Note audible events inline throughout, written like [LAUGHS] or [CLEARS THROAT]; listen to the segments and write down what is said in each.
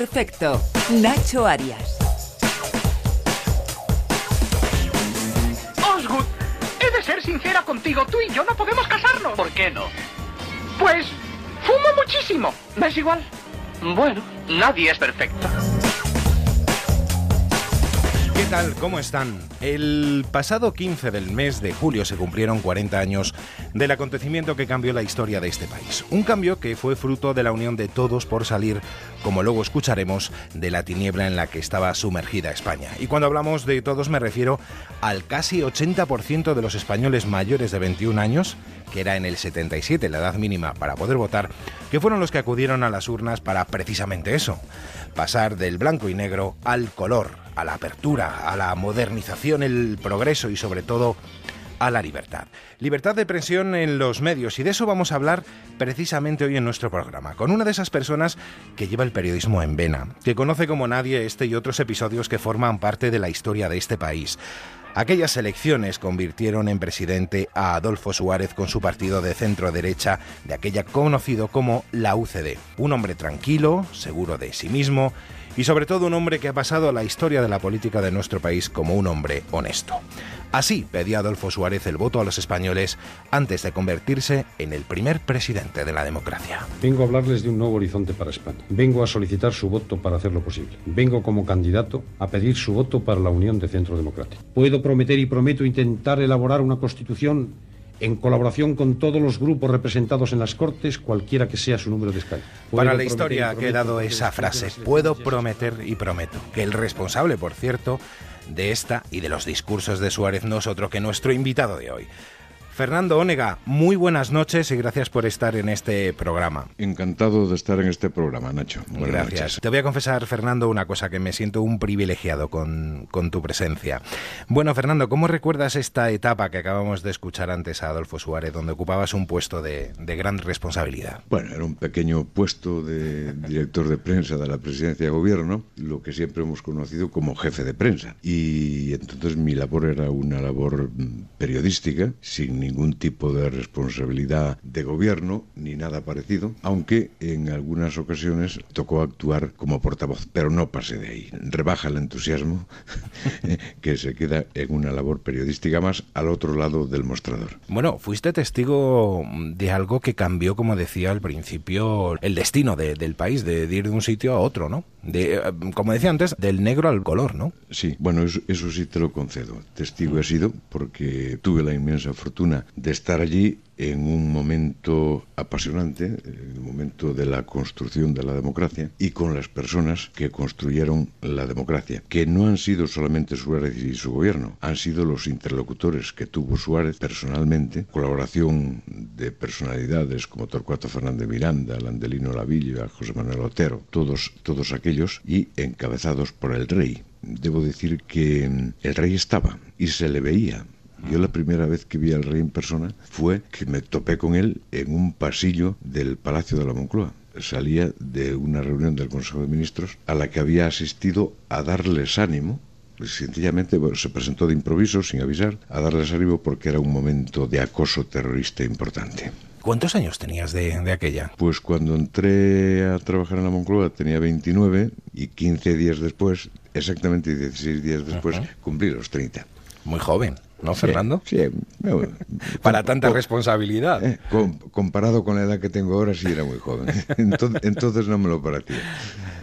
Perfecto. Nacho Arias. Osgood, he de ser sincera contigo. Tú y yo no podemos casarnos. ¿Por qué no? Pues fumo muchísimo. ¿Me es igual? Bueno, nadie es perfecto. ¿Qué tal? ¿Cómo están? El pasado 15 del mes de julio se cumplieron 40 años del acontecimiento que cambió la historia de este país. Un cambio que fue fruto de la unión de todos por salir, como luego escucharemos, de la tiniebla en la que estaba sumergida España. Y cuando hablamos de todos me refiero al casi 80% de los españoles mayores de 21 años, que era en el 77 la edad mínima para poder votar, que fueron los que acudieron a las urnas para precisamente eso, pasar del blanco y negro al color a la apertura, a la modernización, el progreso y sobre todo a la libertad. Libertad de presión en los medios y de eso vamos a hablar precisamente hoy en nuestro programa, con una de esas personas que lleva el periodismo en vena, que conoce como nadie este y otros episodios que forman parte de la historia de este país. Aquellas elecciones convirtieron en presidente a Adolfo Suárez con su partido de centro derecha, de aquella conocido como la UCD. Un hombre tranquilo, seguro de sí mismo y sobre todo un hombre que ha pasado a la historia de la política de nuestro país como un hombre honesto. Así pedía Adolfo Suárez el voto a los españoles antes de convertirse en el primer presidente de la democracia. Vengo a hablarles de un nuevo horizonte para España. Vengo a solicitar su voto para hacerlo posible. Vengo como candidato a pedir su voto para la Unión de Centro Democrático. Puedo prometer y prometo intentar elaborar una constitución en colaboración con todos los grupos representados en las Cortes, cualquiera que sea su número de escaño. Para la historia ha quedado esa frase, puedo prometer y prometo, que el responsable, por cierto, de esta y de los discursos de Suárez no es otro que nuestro invitado de hoy. Fernando Ónega, muy buenas noches y gracias por estar en este programa. Encantado de estar en este programa, Nacho. Buenas gracias. Noches. Te voy a confesar, Fernando, una cosa que me siento un privilegiado con, con, tu presencia. Bueno, Fernando, ¿cómo recuerdas esta etapa que acabamos de escuchar antes a Adolfo Suárez, donde ocupabas un puesto de, de gran responsabilidad? Bueno, era un pequeño puesto de director de prensa de la presidencia de gobierno, lo que siempre hemos conocido como jefe de prensa. Y entonces mi labor era una labor periodística, sin ningún tipo de responsabilidad de gobierno ni nada parecido, aunque en algunas ocasiones tocó actuar como portavoz, pero no pasé de ahí. Rebaja el entusiasmo [LAUGHS] que se queda en una labor periodística más al otro lado del mostrador. Bueno, fuiste testigo de algo que cambió, como decía al principio, el destino de, del país, de, de, ir de un sitio a otro, ¿no? De, como decía antes, del negro al color, ¿no? Sí, bueno, eso, eso sí te lo concedo. Testigo he sido porque tuve la inmensa fortuna de estar allí en un momento apasionante, en el momento de la construcción de la democracia y con las personas que construyeron la democracia, que no han sido solamente Suárez y su gobierno, han sido los interlocutores que tuvo Suárez personalmente, colaboración de personalidades como Torcuato Fernández Miranda, Landelino Lavilla, José Manuel Otero, todos, todos aquellos y encabezados por el rey. Debo decir que el rey estaba y se le veía yo la primera vez que vi al rey en persona fue que me topé con él en un pasillo del Palacio de la Moncloa. Salía de una reunión del Consejo de Ministros a la que había asistido a darles ánimo sencillamente bueno, se presentó de improviso, sin avisar, a darles ánimo porque era un momento de acoso terrorista importante. ¿Cuántos años tenías de, de, aquella? Pues cuando entré a trabajar en la Moncloa tenía 29 y 15 días después, exactamente 16 días después, uh -huh. cumplí los 30. Muy joven. ¿No, sí, Fernando? Sí, no, para tanta con, responsabilidad. Eh, con, comparado con la edad que tengo ahora, sí era muy joven. [LAUGHS] entonces, entonces no me lo parecía.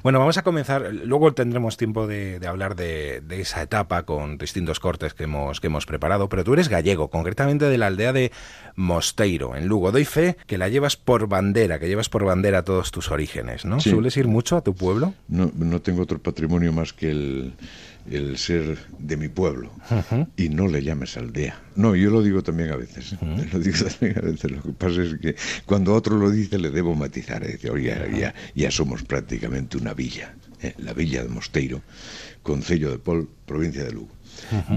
Bueno, vamos a comenzar. Luego tendremos tiempo de, de hablar de, de, esa etapa con distintos cortes que hemos, que hemos preparado. Pero tú eres gallego, concretamente de la aldea de Mosteiro, en Lugo. Doy fe que la llevas por bandera, que llevas por bandera todos tus orígenes, ¿no? Sí. ¿Sueles ir mucho a tu pueblo? No, no tengo otro patrimonio más que el el ser de mi pueblo uh -huh. y no le llames aldea. No, yo lo digo también a veces. Uh -huh. [LAUGHS] Lo digo también a veces. Lo que pasa es que cuando otro lo dice le debo matizar. Es decir, oye, ya, ya, ya, somos prácticamente una villa. ¿eh? La villa de Mosteiro, Concello de Pol, provincia de Lugo.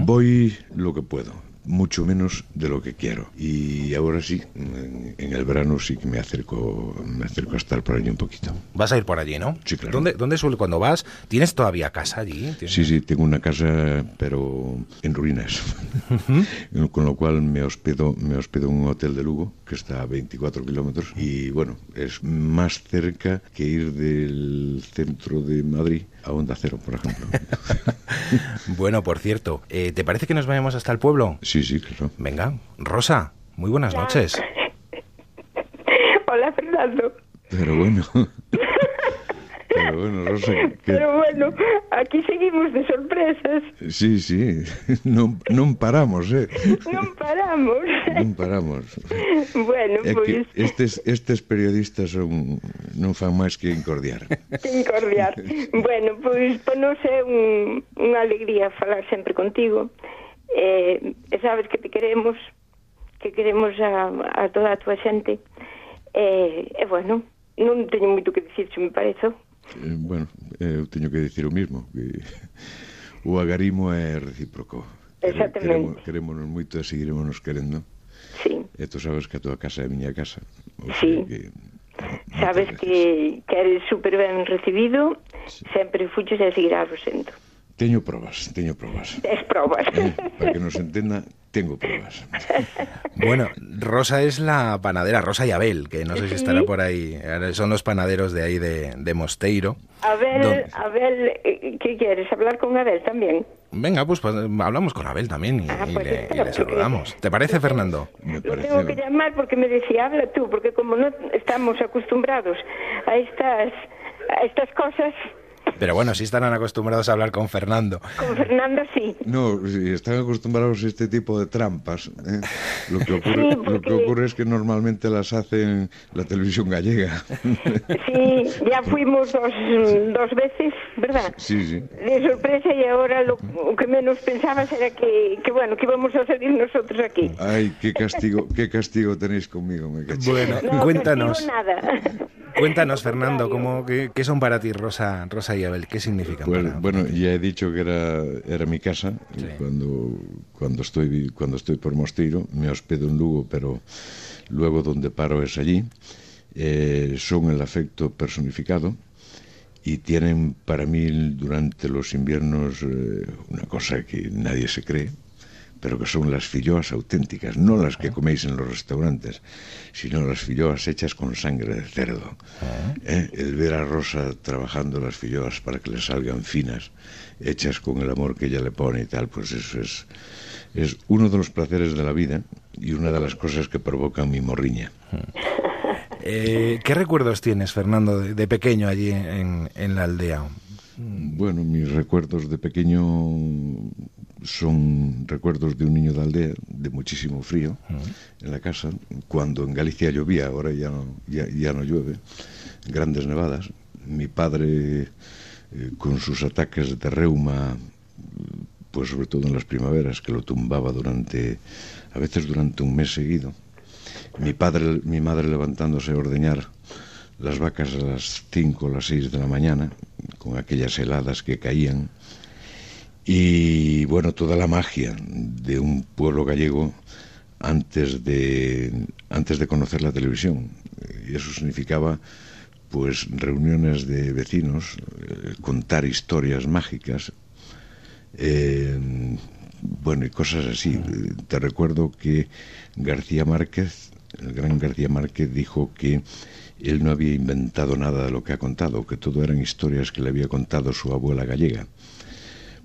Voy lo que puedo mucho menos de lo que quiero. Y ahora sí, en, en el verano sí que me acerco, me acerco a estar por allí un poquito. Vas a ir por allí, ¿no? Sí, claro. ¿Dónde, dónde suele cuando vas? ¿Tienes todavía casa allí? ¿Tienes- Sí, sí, tengo una casa, pero en ruinas. [LAUGHS] Con lo cual me hospedo, me hospedo en un hotel de Lugo, que está a 24 kilómetros. Y bueno, es más cerca que ir del centro de Madrid a Onda Cero, por ejemplo. [LAUGHS] Bueno, por cierto, eh, ¿te parece que nos vayamos hasta el pueblo? Sí, sí, claro. Venga, Rosa, muy buenas noches. [LAUGHS] Hola, Fernando. Pero bueno. [LAUGHS] Pero bueno, Rosa, que... Pero bueno, aquí seguimos de sorpresas. Sí, sí, non, non paramos, eh? Non paramos. paramos. Non paramos. [LAUGHS] bueno, é pois... Estes, estes periodistas son, non fan máis que incordiar. Que [LAUGHS] incordiar. bueno, pois para non é un, unha alegría falar sempre contigo. Eh, e sabes que te queremos, que queremos a, a toda a tua xente. E, eh, eh, bueno, non teño moito que dicir, se me parece. Eh, bueno, eh, eu teño que dicir o mismo, que [LAUGHS] o agarimo é recíproco. Exactamente. Queremos, querémonos moito e seguiremos querendo. Sí. E tú sabes que a tua casa é a miña casa. O sí. Que, no, sabes que, que eres super ben recibido, sí. sempre fuches e seguirás sendo. Teño probas, teño probas. Es probas. Eh, para que nos entenda, tengo probas. [LAUGHS] Bueno, Rosa es la panadera, Rosa y Abel, que no sé si Sí. estará por ahí. Son los panaderos de ahí de, de Mosteiro. Abel, ¿Dónde? Abel, eh, ¿qué quieres? ¿Hablar con Abel también? Venga, pues, pues, hablamos con Abel también y, Ah, y pues le, y le saludamos. ¿Te parece, Fernando? Me Lo tengo que parece... llamar porque me decía, habla tú, porque como no estamos acostumbrados a estas, a estas cosas, Pero bueno, sí estarán acostumbrados a hablar con Fernando. con Fernando sí. No, si están acostumbrados a este tipo de trampas. ¿eh? Lo, que ocurre, Sí, lo que porque- ocurre es que normalmente las hacen la televisión gallega. Sí, ya fuimos dos, dos veces, ¿verdad? Sí, sí. De sorpresa y ahora lo, lo que menos pensabas era que, que, bueno, que íbamos a salir nosotros aquí. Ay, qué castigo, qué castigo tenéis conmigo, me caché. Bueno, No, cuéntanos. nada. Cuéntanos, Fernando, ¿cómo, qué, qué son para ti Rosa, Rosa y Abel? ¿Qué significan para bueno, ya he dicho que era, era mi casa. Sí. Cuando, cuando, estoy, cuando estoy por Mosteiro, me hospedo en Lugo, pero luego donde paro es allí. Eh, son el afecto personificado y tienen para mí durante los inviernos eh, una cosa que nadie se cree, pero que son las filloas auténticas, no las que coméis en los restaurantes, sino las filloas hechas con sangre de cerdo. ¿Eh? El ver a Rosa trabajando las filloas para que le salgan finas, hechas con el amor que ella le pone y tal, pues eso es, es uno de los placeres de la vida y una de las cosas que provocan mi morriña. [LAUGHS] Eh, ¿Qué recuerdos tienes, Fernando, de, de pequeño allí en, en la aldea? Bueno, mis recuerdos de pequeño son recuerdos de un niño de aldea, de muchísimo frío en la casa, cuando en Galicia llovía, ahora ya no, ya, ya no llueve, grandes nevadas. Mi padre, eh, con sus ataques de reuma, pues sobre todo en las primaveras, que lo tumbaba durante, a veces durante un mes seguido. Mi padre, mi madre levantándose a ordeñar las vacas a las 5 o las 6 de la mañana, con aquellas heladas que caían. Y bueno, toda la magia de un pueblo gallego antes de, antes de conocer la televisión. Y eso significaba pues reuniones de vecinos, eh, contar historias mágicas, eh, bueno, y cosas así. Te recuerdo que García Márquez, el gran García Márquez, dijo que él no había inventado nada de lo que ha contado, que todo eran historias que le había contado su abuela gallega.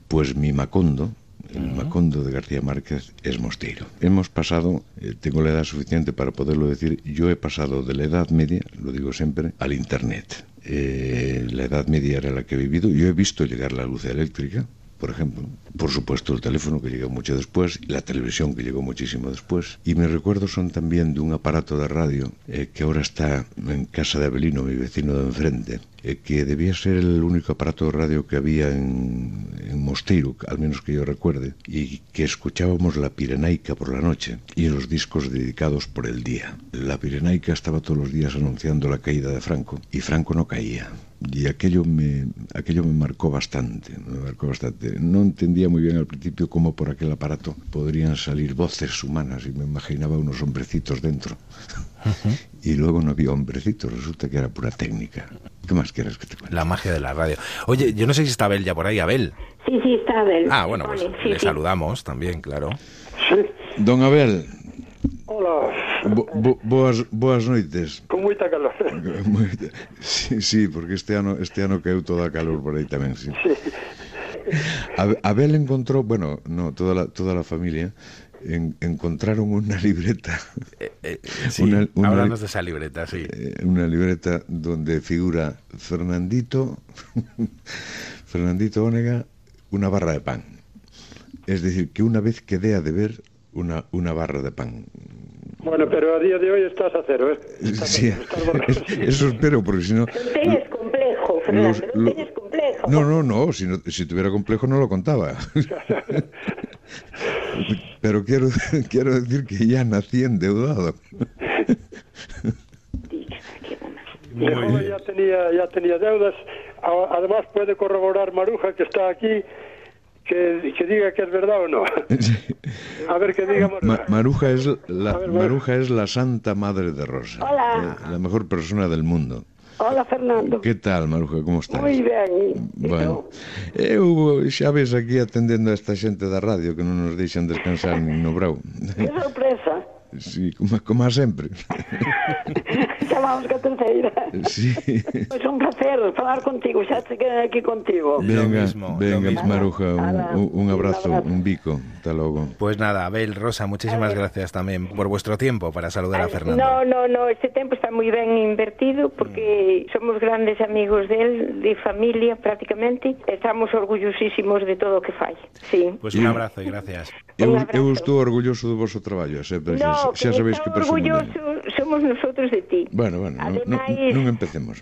Pues mi Macondo, el Macondo de García Márquez, es Mosteiro. Hemos pasado, eh, tengo la edad suficiente para poderlo decir, yo he pasado de la Edad Media, lo digo siempre, al Internet. Eh, la Edad Media era la que he vivido, yo he visto llegar la luz eléctrica, por ejemplo. Por supuesto, el teléfono que llegó mucho después, la televisión que llegó muchísimo después. Y mis recuerdos son también de un aparato de radio eh, que ahora está en casa de Abelino, mi vecino de enfrente, eh, que debía ser el único aparato de radio que había en, Mosteiro, al menos que yo recuerde, y que escuchábamos la Pirenaica por la noche y los discos dedicados por el día. La Pirenaica estaba todos los días anunciando la caída de Franco, y Franco no caía. y aquello me aquello me marcó bastante, me marcó bastante. No entendía muy bien al principio cómo por aquel aparato podrían salir voces humanas y me imaginaba unos hombrecitos dentro. [LAUGHS] Y luego no había hombrecitos, resulta que era pura técnica. ¿Qué más quieres que te cuente? La magia de la radio. Oye, yo no sé si está Abel ya por ahí, Abel. Sí, sí, está Abel. Ah, bueno, pues sí, le sí. saludamos también, claro. Don Abel, Hola, bo, bo, boas, boas noites. con moita calor. [LAUGHS] Sí, sí, porque este ano este ano caeu toda a calor por aí tamén, sí. A- Abel encontrou, bueno, no, toda la, toda la familia en- encontraron una [LAUGHS] libreta, Eh, sí, Una- una- háblanos de esa libreta, sí. eh, una libreta donde figura Fernandito, [LAUGHS] Fernandito Ónega, una barra de pan. Es decir, que una vez quedé a deber una, una barra de pan. Bueno, pero a día de hoy estás a cero, ¿eh? Estás, Sí, estás eso espero, porque si no... Non teñes complejo, Fernando, los- teñes complejo. No, no, no, si, no- si tuviera complejo no lo contaba. [LAUGHS] Pero quiero, [LAUGHS] quiero decir que ya nací endeudado. De joven ya tenía, ya tenía deudas. Además puede corroborar Maruja, que está aquí, que, que diga que es verdad o no. [LAUGHS] A ver, que diga Maruja. Ma- Maruja, es la, ver. Maruja es la santa madre de Rosa. Hola. Eh, La mejor persona del mundo. Hola, Fernando. Que tal, Maruja, como estás? Moi ben. Bueno, eu xa ves aquí atendendo a esta xente da radio que non nos deixan descansar nin no brau. Que sorpresa. Sí, como, como a sempre. [LAUGHS] Chamamos que a terceira. Sí. Pois un placer falar contigo, xa se quedan aquí contigo. Venga, mismo, venga, mismo. Maruja, un, un- abrazo, un bico. Hasta luego. Pues nada, Abel, Rosa, muchísimas gracias también por vuestro tiempo para saludar a Fernando. No, no, no, este tempo está moi ben invertido porque somos grandes amigos del, de familia prácticamente. Estamos orgullosísimos de todo o que fai. Sí. Pues un abrazo y gracias. Eu, eu estou orgulloso do voso traballo, sempre, No, xa, xa que sabéis que presumo somos nosotros de ti. Bueno, bueno, non, non, Ademais- non empecemos.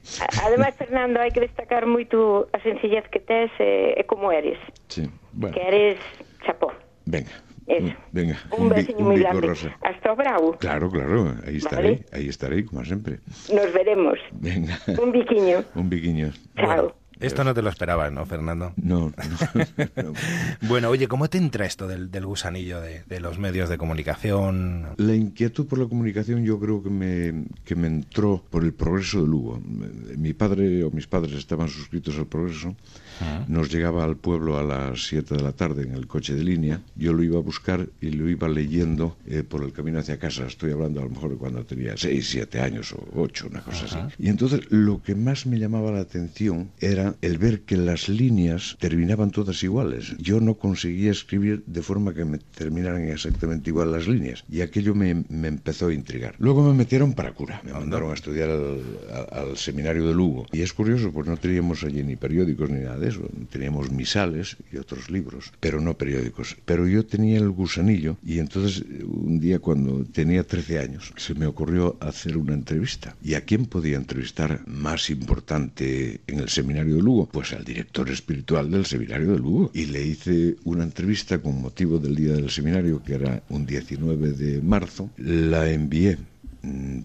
Ademais, Fernando, hai que destacar moito a sencillez que tes e, e como eres. Sí, bueno, Que eres chapó. venga. Eso. Venga, Un bi- besiño moi grande. rosa. Hasta o bravo. Claro, claro, ahí estaré, Vale. ahí estaré, como sempre. Nos veremos. Venga, Un biquiño. un biquiño. Chao. Esto no te lo esperabas, ¿no, Fernando? No, no, no. [LAUGHS] Bueno, oye, ¿cómo te entra esto del, del gusanillo de, de los medios de comunicación? La inquietud por la comunicación yo creo que me, que me entró por el progreso de Lugo. Mi padre o mis padres estaban suscritos al progreso. Nos llegaba al pueblo a las 7 de la tarde en el coche de línea. Yo lo iba a buscar y lo iba leyendo eh, por el camino hacia casa. Estoy hablando a lo mejor de cuando tenía 6, 7 años o 8, una cosa así. Y entonces lo que más me llamaba la atención era el ver que las líneas terminaban todas iguales. Yo no conseguía escribir de forma que me terminaran exactamente igual las líneas. Y aquello me, me empezó a intrigar. Luego me metieron para cura. Me mandaron a estudiar al, al seminario de Lugo. Y es curioso, pues no teníamos allí ni periódicos ni nada Teníamos misales y otros libros, pero no periódicos. Pero yo tenía el gusanillo y entonces un día cuando tenía 13 años se me ocurrió hacer una entrevista. ¿Y a quién podía entrevistar más importante en el seminario de Lugo? Pues al director espiritual del seminario de Lugo. Y le hice una entrevista con motivo del día del seminario, que era un 19 de marzo. La envié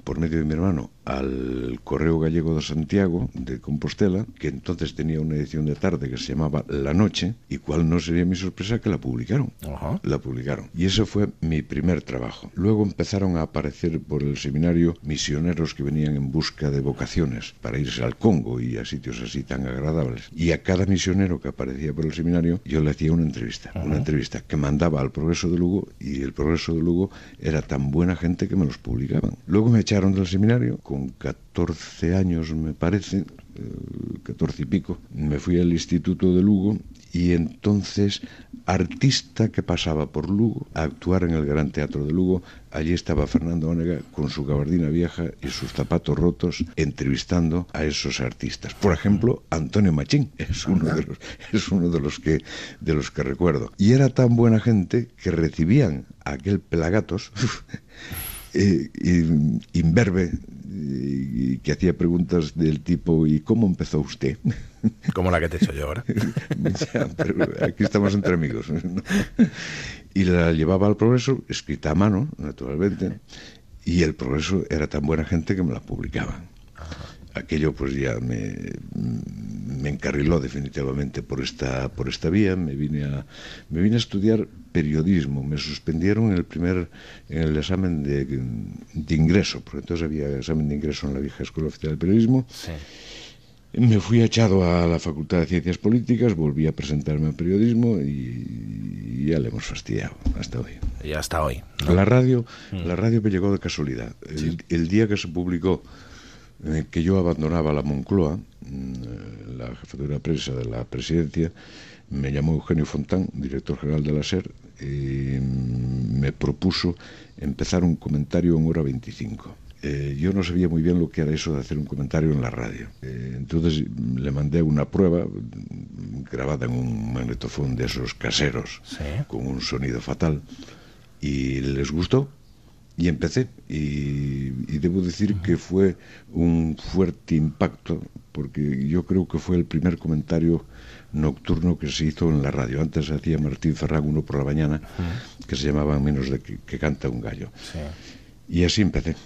por medio de mi hermano al Correo Gallego de Santiago de Compostela, que entonces tenía una edición de tarde que se llamaba La Noche, y cuál no sería mi sorpresa que la publicaron. Ajá. La publicaron. Y ese fue mi primer trabajo. Luego empezaron a aparecer por el seminario misioneros que venían en busca de vocaciones para irse al Congo y a sitios así tan agradables. Y a cada misionero que aparecía por el seminario yo le hacía una entrevista. Una entrevista que mandaba al Progreso de Lugo y el Progreso de Lugo era tan buena gente que me los publicaban. Luego me echaron del seminario con 14 años me parece, eh, 14 y pico, me fui al Instituto de Lugo y entonces artista que pasaba por Lugo a actuar en el Gran Teatro de Lugo, allí estaba Fernando Ónega con su gabardina vieja y sus zapatos rotos entrevistando a esos artistas. Por ejemplo, Antonio Machín es uno de los es uno de los que de los que recuerdo. Y era tan buena gente que recibían aquel Pelagatos eh, imberbe y que hacía preguntas del tipo ¿y cómo empezó usted? [LAUGHS] Como la que te he hecho yo ahora. [LAUGHS] Ya, pero aquí estamos entre amigos. ¿no? Y la llevaba al progreso, escrita a mano, naturalmente, y el progreso era tan buena gente que me la publicaban. Aquello pues ya me, me encarriló definitivamente por esta, por esta vía. Me vine, a, me vine a estudiar periodismo. Me suspendieron en el primer en el examen de, de ingreso, porque entonces había examen de ingreso en la vieja Escuela Oficial de Periodismo. Sí. Me fui echado a la Facultad de Ciencias Políticas, volví a presentarme a periodismo y ya le hemos fastidiado hasta hoy. Y hasta hoy. La radio, mm. la radio me llegó de casualidad. El, día que se publicó eh, que yo abandonaba la Moncloa, mm, la jefatura de prensa de la presidencia, me llamó Eugenio Fontán, director general de la SER, y mm, me propuso empezar un comentario en hora 25 eh, yo no sabía muy bien lo que era eso de hacer un comentario en la radio. Eh, entonces le mandé una prueba grabada en un magnetofón de esos caseros, con un sonido fatal, y les gustó. Y empecé, y, debo decir que fue un fuerte impacto, porque yo creo que fue el primer comentario nocturno que se hizo en la radio. Antes hacía Martín Ferrán uno por la mañana, que se llamaba Menos de que, canta un gallo. Y así empecé.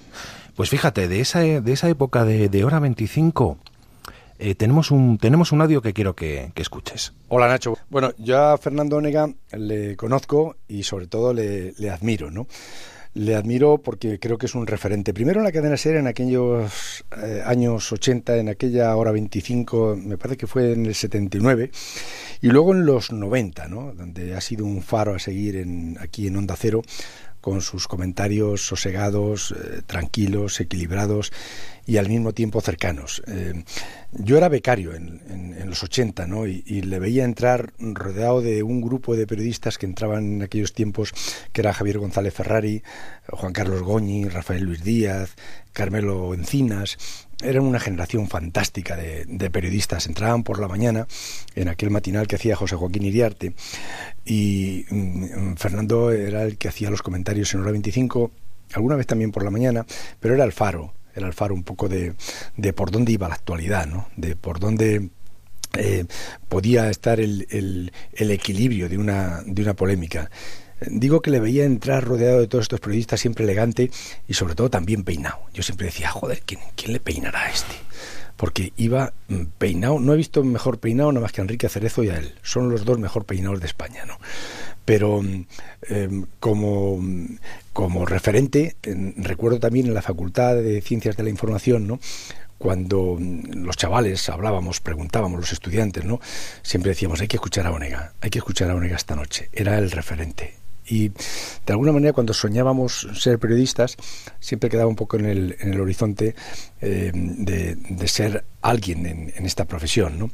Pues fíjate, de esa, de esa época de, hora 25, eh, tenemos, un, tenemos un audio que quiero que, escuches. Hola Nacho. Bueno, yo a Fernando Onega le conozco y sobre todo le, admiro, ¿no? Le admiro porque creo que es un referente. Primero en la cadena serie en aquellos eh, años 80, en aquella hora 25, me parece que fue en el 79, y luego en los 90, ¿no? Donde ha sido un faro a seguir en, aquí en Onda Cero con sus comentarios sosegados, eh, tranquilos, equilibrados y al mismo tiempo cercanos. Eh, yo era becario en, los 80 ¿no? Y, le veía entrar rodeado de un grupo de periodistas que entraban en aquellos tiempos, que era Javier González Ferrari, Juan Carlos Goñi, Rafael Luis Díaz, Carmelo Encinas, eran una generación fantástica de, periodistas. Entraban por la mañana en aquel matinal que hacía José Joaquín Iriarte y mm, Fernando era el que hacía los comentarios en hora 25, alguna vez también por la mañana, pero era el faro, era el faro un poco de, de por dónde iba la actualidad, ¿no? de por dónde eh, podía estar el, el, el, equilibrio de una, de una polémica. Digo que le veía entrar rodeado de todos estos periodistas, siempre elegante y sobre todo también peinado. Yo siempre decía, joder, ¿quién, quién le peinará a este? Porque iba mm, peinado, no he visto mejor peinado nada más que a Enrique Cerezo y a él. Son los dos mejor peinados de España, ¿no? Pero mm, em, como, mm, como referente, recuerdo también en la Facultad de Ciencias de la Información, ¿no? cuando los chavales hablábamos, preguntábamos, los estudiantes, ¿no? Siempre decíamos, hay que escuchar a Onega, hay que escuchar a Onega esta noche. Era el referente. Y de alguna manera cuando soñábamos ser periodistas siempre quedaba un poco en el, en el horizonte eh, de, ser alguien en, esta profesión, ¿no?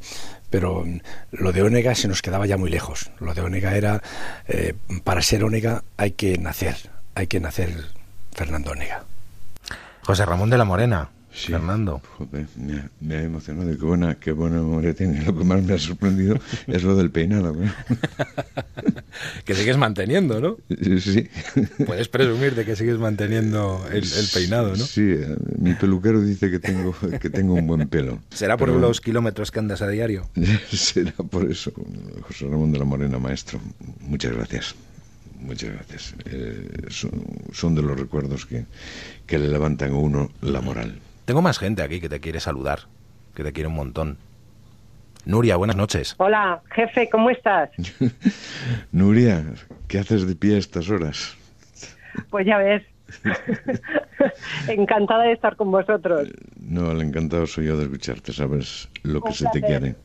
Pero lo de Onega se nos quedaba ya muy lejos. Lo de Onega era, eh, para ser Onega hay que nacer, hay que nacer Fernando Onega. José Ramón de la Morena, Fernando. me, ha emocionado. Qué buena, qué buena memoria tiene. Lo que más me ha sorprendido es lo del peinado. [LAUGHS] que sigues manteniendo, ¿no? Sí. Puedes presumir de que sigues manteniendo el, peinado, ¿no? Sí, eh, mi peluquero dice que tengo, que tengo un buen pelo. ¿Será por los kilómetros que andas a diario? [LAUGHS] Será por eso. José Ramón de la Morena, maestro. Muchas gracias. Muchas gracias. Eh, son, de los recuerdos que, que le levantan a uno la moral. Tengo más gente aquí que te quiere saludar, que te quiere un montón. Nuria, buenas noches. Hola, jefe, ¿cómo estás? [LAUGHS] Nuria, ¿qué haces de pie a estas horas? Pues ya ves. [LAUGHS] Encantada de estar con vosotros. No, el encantado soy yo de escucharte, sabes lo que se te quiere.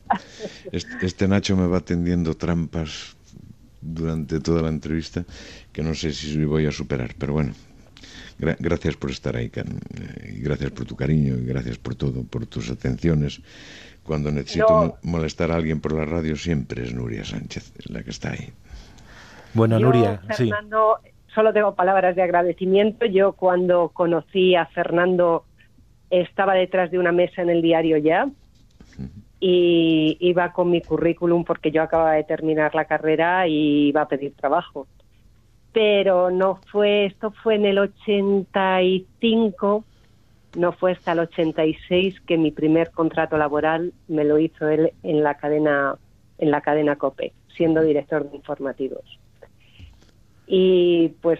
Este, Nacho me va tendiendo trampas durante toda la entrevista que no sé si voy a superar, pero bueno, gracias por estar ahí, eh, y gracias por tu cariño, y gracias por todo, por tus atenciones. Cuando necesito molestar a alguien por la radio, siempre es Nuria Sánchez la que está ahí. Bueno, Nuria, Fernando, solo tengo palabras de agradecimiento. Yo cuando conocí a Fernando estaba detrás de una mesa en el diario ya y iba con mi currículum porque yo acababa de terminar la carrera y iba a pedir trabajo. Pero no fue, esto fue en el 85, no fue hasta el 86 que mi primer contrato laboral me lo hizo él en la cadena, en la cadena COPE, siendo director de informativos. Y pues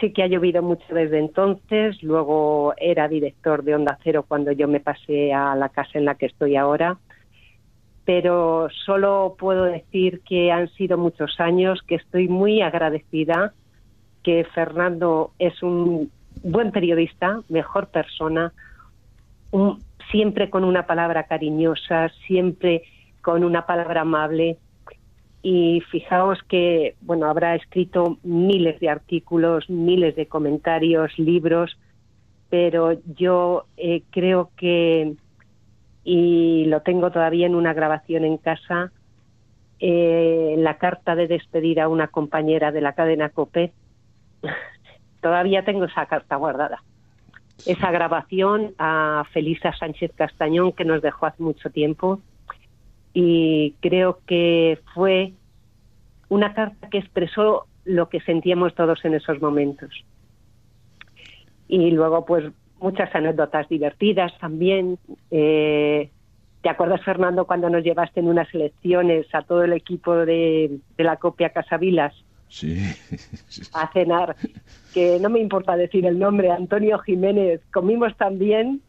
sí que ha llovido mucho desde entonces, luego era director de Onda Cero cuando yo me pasé a la casa en la que estoy ahora pero solo puedo decir que han sido muchos años, que estoy muy agradecida, que Fernando es un buen periodista, mejor persona, siempre con una palabra cariñosa, siempre con una palabra amable. Y fijaos que, bueno, habrá escrito miles de artículos, miles de comentarios, libros, pero yo eh, creo que, y lo tengo todavía en una grabación en casa, eh, la carta de despedir a una compañera de la cadena COPE, [LAUGHS] todavía tengo esa carta guardada. Esa grabación a Felisa Sánchez Castañón que nos dejó hace mucho tiempo y creo que fue una carta que expresó lo que sentíamos todos en esos momentos. Y luego, pues, muchas anécdotas divertidas también. Eh, ¿Te acuerdas, Fernando, cuando nos llevaste en unas elecciones a todo el equipo de, de la copia Casavilas? Sí. A cenar, que no me importa decir el nombre, Antonio Jiménez. Comimos también,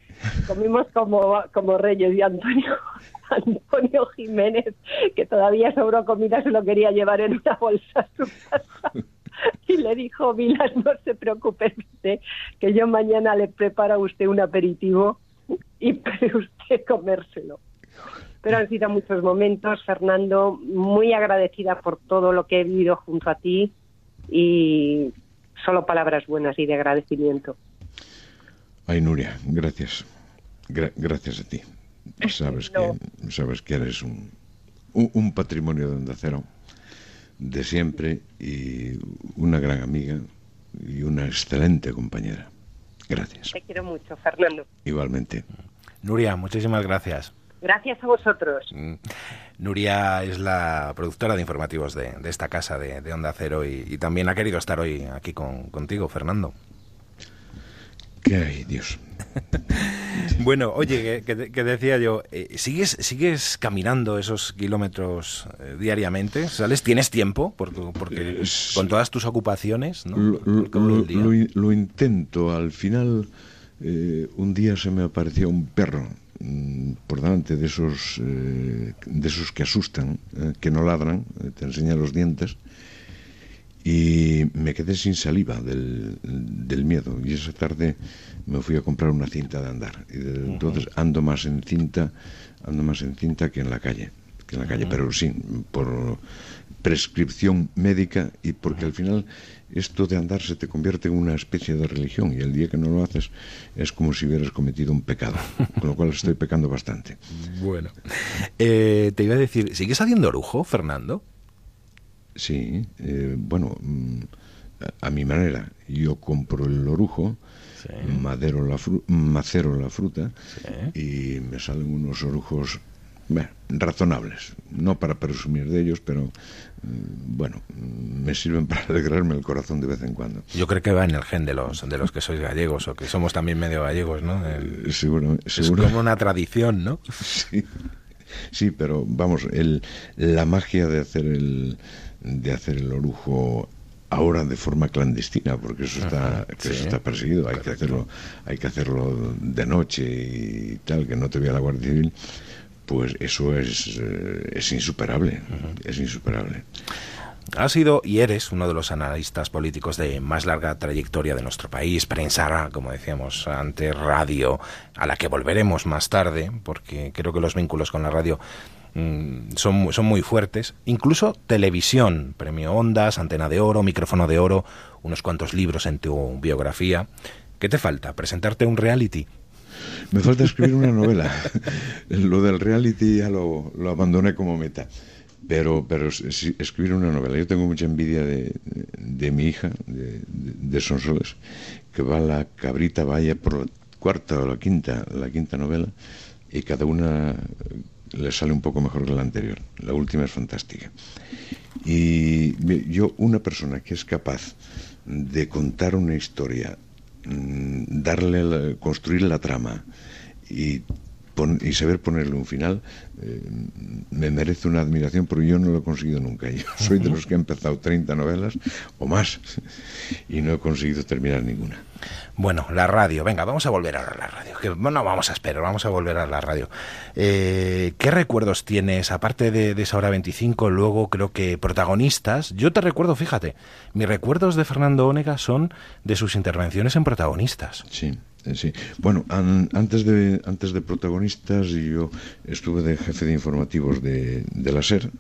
comimos como, como reyes y Antonio, [LAUGHS] Antonio Jiménez, que todavía sobró comida, se lo quería llevar en una bolsa a su casa. [LAUGHS] Y le dijo, Vilas, no se preocupe usted, que yo mañana le preparo a usted un aperitivo y puede usted comérselo. Pero han sido muchos momentos, Fernando, muy agradecida por todo lo que he vivido junto a ti y solo palabras buenas y de agradecimiento. Ay, Nuria, gracias. gracias a ti. [LAUGHS] Sabes, que, sabes que eres un, un, patrimonio de Onda Cero de siempre y una gran amiga y una excelente compañera. Gracias. Te quiero mucho, Fernando. Igualmente. Nuria, muchísimas gracias. Gracias a vosotros. Mm. Nuria es la productora de informativos de, esta casa de, Onda Cero y, también ha querido estar hoy aquí contigo, Fernando. ¿Qué hay, Dios? [LAUGHS] bueno, oye, que, decía yo, eh, ¿sigues, ¿sigues caminando esos kilómetros eh, diariamente? ¿Sales? ¿Tienes tiempo? Porque, porque con todas tus ocupaciones, ¿no? Lo, intento. Al final, eh, un día se me apareció un perro mm, por delante de esos, de esos que asustan, que no ladran, te enseña los dientes y me quedé sin saliva del, del, miedo y esa tarde me fui a comprar una cinta de andar y entonces ando más en cinta ando más en cinta que en la calle que en la calle pero sí por prescripción médica y porque al final esto de andar se te convierte en una especie de religión y el día que no lo haces es como si hubieras cometido un pecado, con lo cual estoy pecando bastante. [LAUGHS] Bueno, eh, te iba a decir, ¿sigues haciendo orujo, Fernando? Sí, eh, bueno, mm, a, mi manera. Yo compro el orujo, madero la macero la fruta y me salen unos orujos razonables. No para presumir de ellos, pero mm, bueno, me sirven [LAUGHS] para alegrarme el corazón de vez en cuando. Yo creo que va en el gen de los, de los que sois gallegos o que somos también medio gallegos, ¿no? seguro, Es como una tradición, ¿no? [LAUGHS] Sí. Sí, pero vamos, el, la magia de hacer el, de hacer el orujo ahora de forma clandestina porque eso está eso está perseguido. Hay que hacerlo hay que hacerlo de noche y tal que no te vea la guardia civil pues eso es eh, es insuperable es insuperable. Has sido y eres uno de los analistas políticos de más larga trayectoria de nuestro país, prensa, como decíamos antes, radio, a la que volveremos más tarde, porque creo que los vínculos con la radio son, son muy fuertes. Incluso televisión, premio Ondas, Antena de Oro, Micrófono de Oro, unos cuantos libros en tu biografía. ¿Qué te falta? ¿Presentarte un reality? Me falta escribir una novela. [LAUGHS] lo del reality ya lo, lo abandoné como meta. Pero, pero escribir una novela. Yo tengo mucha envidia de, de mi hija, de, de, Sonsoles, que va la cabrita vaya por la cuarta o la quinta, la quinta novela, y cada una le sale un poco mejor que la anterior. La última es fantástica. Y yo, una persona que es capaz de contar una historia, mm, darle, construir la trama y y saber ponerle un final eh, me merece una admiración porque yo no lo he conseguido nunca. [LAUGHS] Yo soy de los que ha empezado 30 novelas o más y no he conseguido terminar ninguna. Bueno, la radio, venga, vamos a volver a la radio. Que, no vamos a esperar, vamos a volver a la radio. Eh, ¿Qué recuerdos tienes, aparte de, de, esa hora 25, luego creo que protagonistas? Yo te recuerdo, fíjate, mis recuerdos de Fernando Ónega son de sus intervenciones en protagonistas. Sí. Eh, sí, bueno, antes de antes de protagonistas yo estuve de jefe de informativos de, de la SER.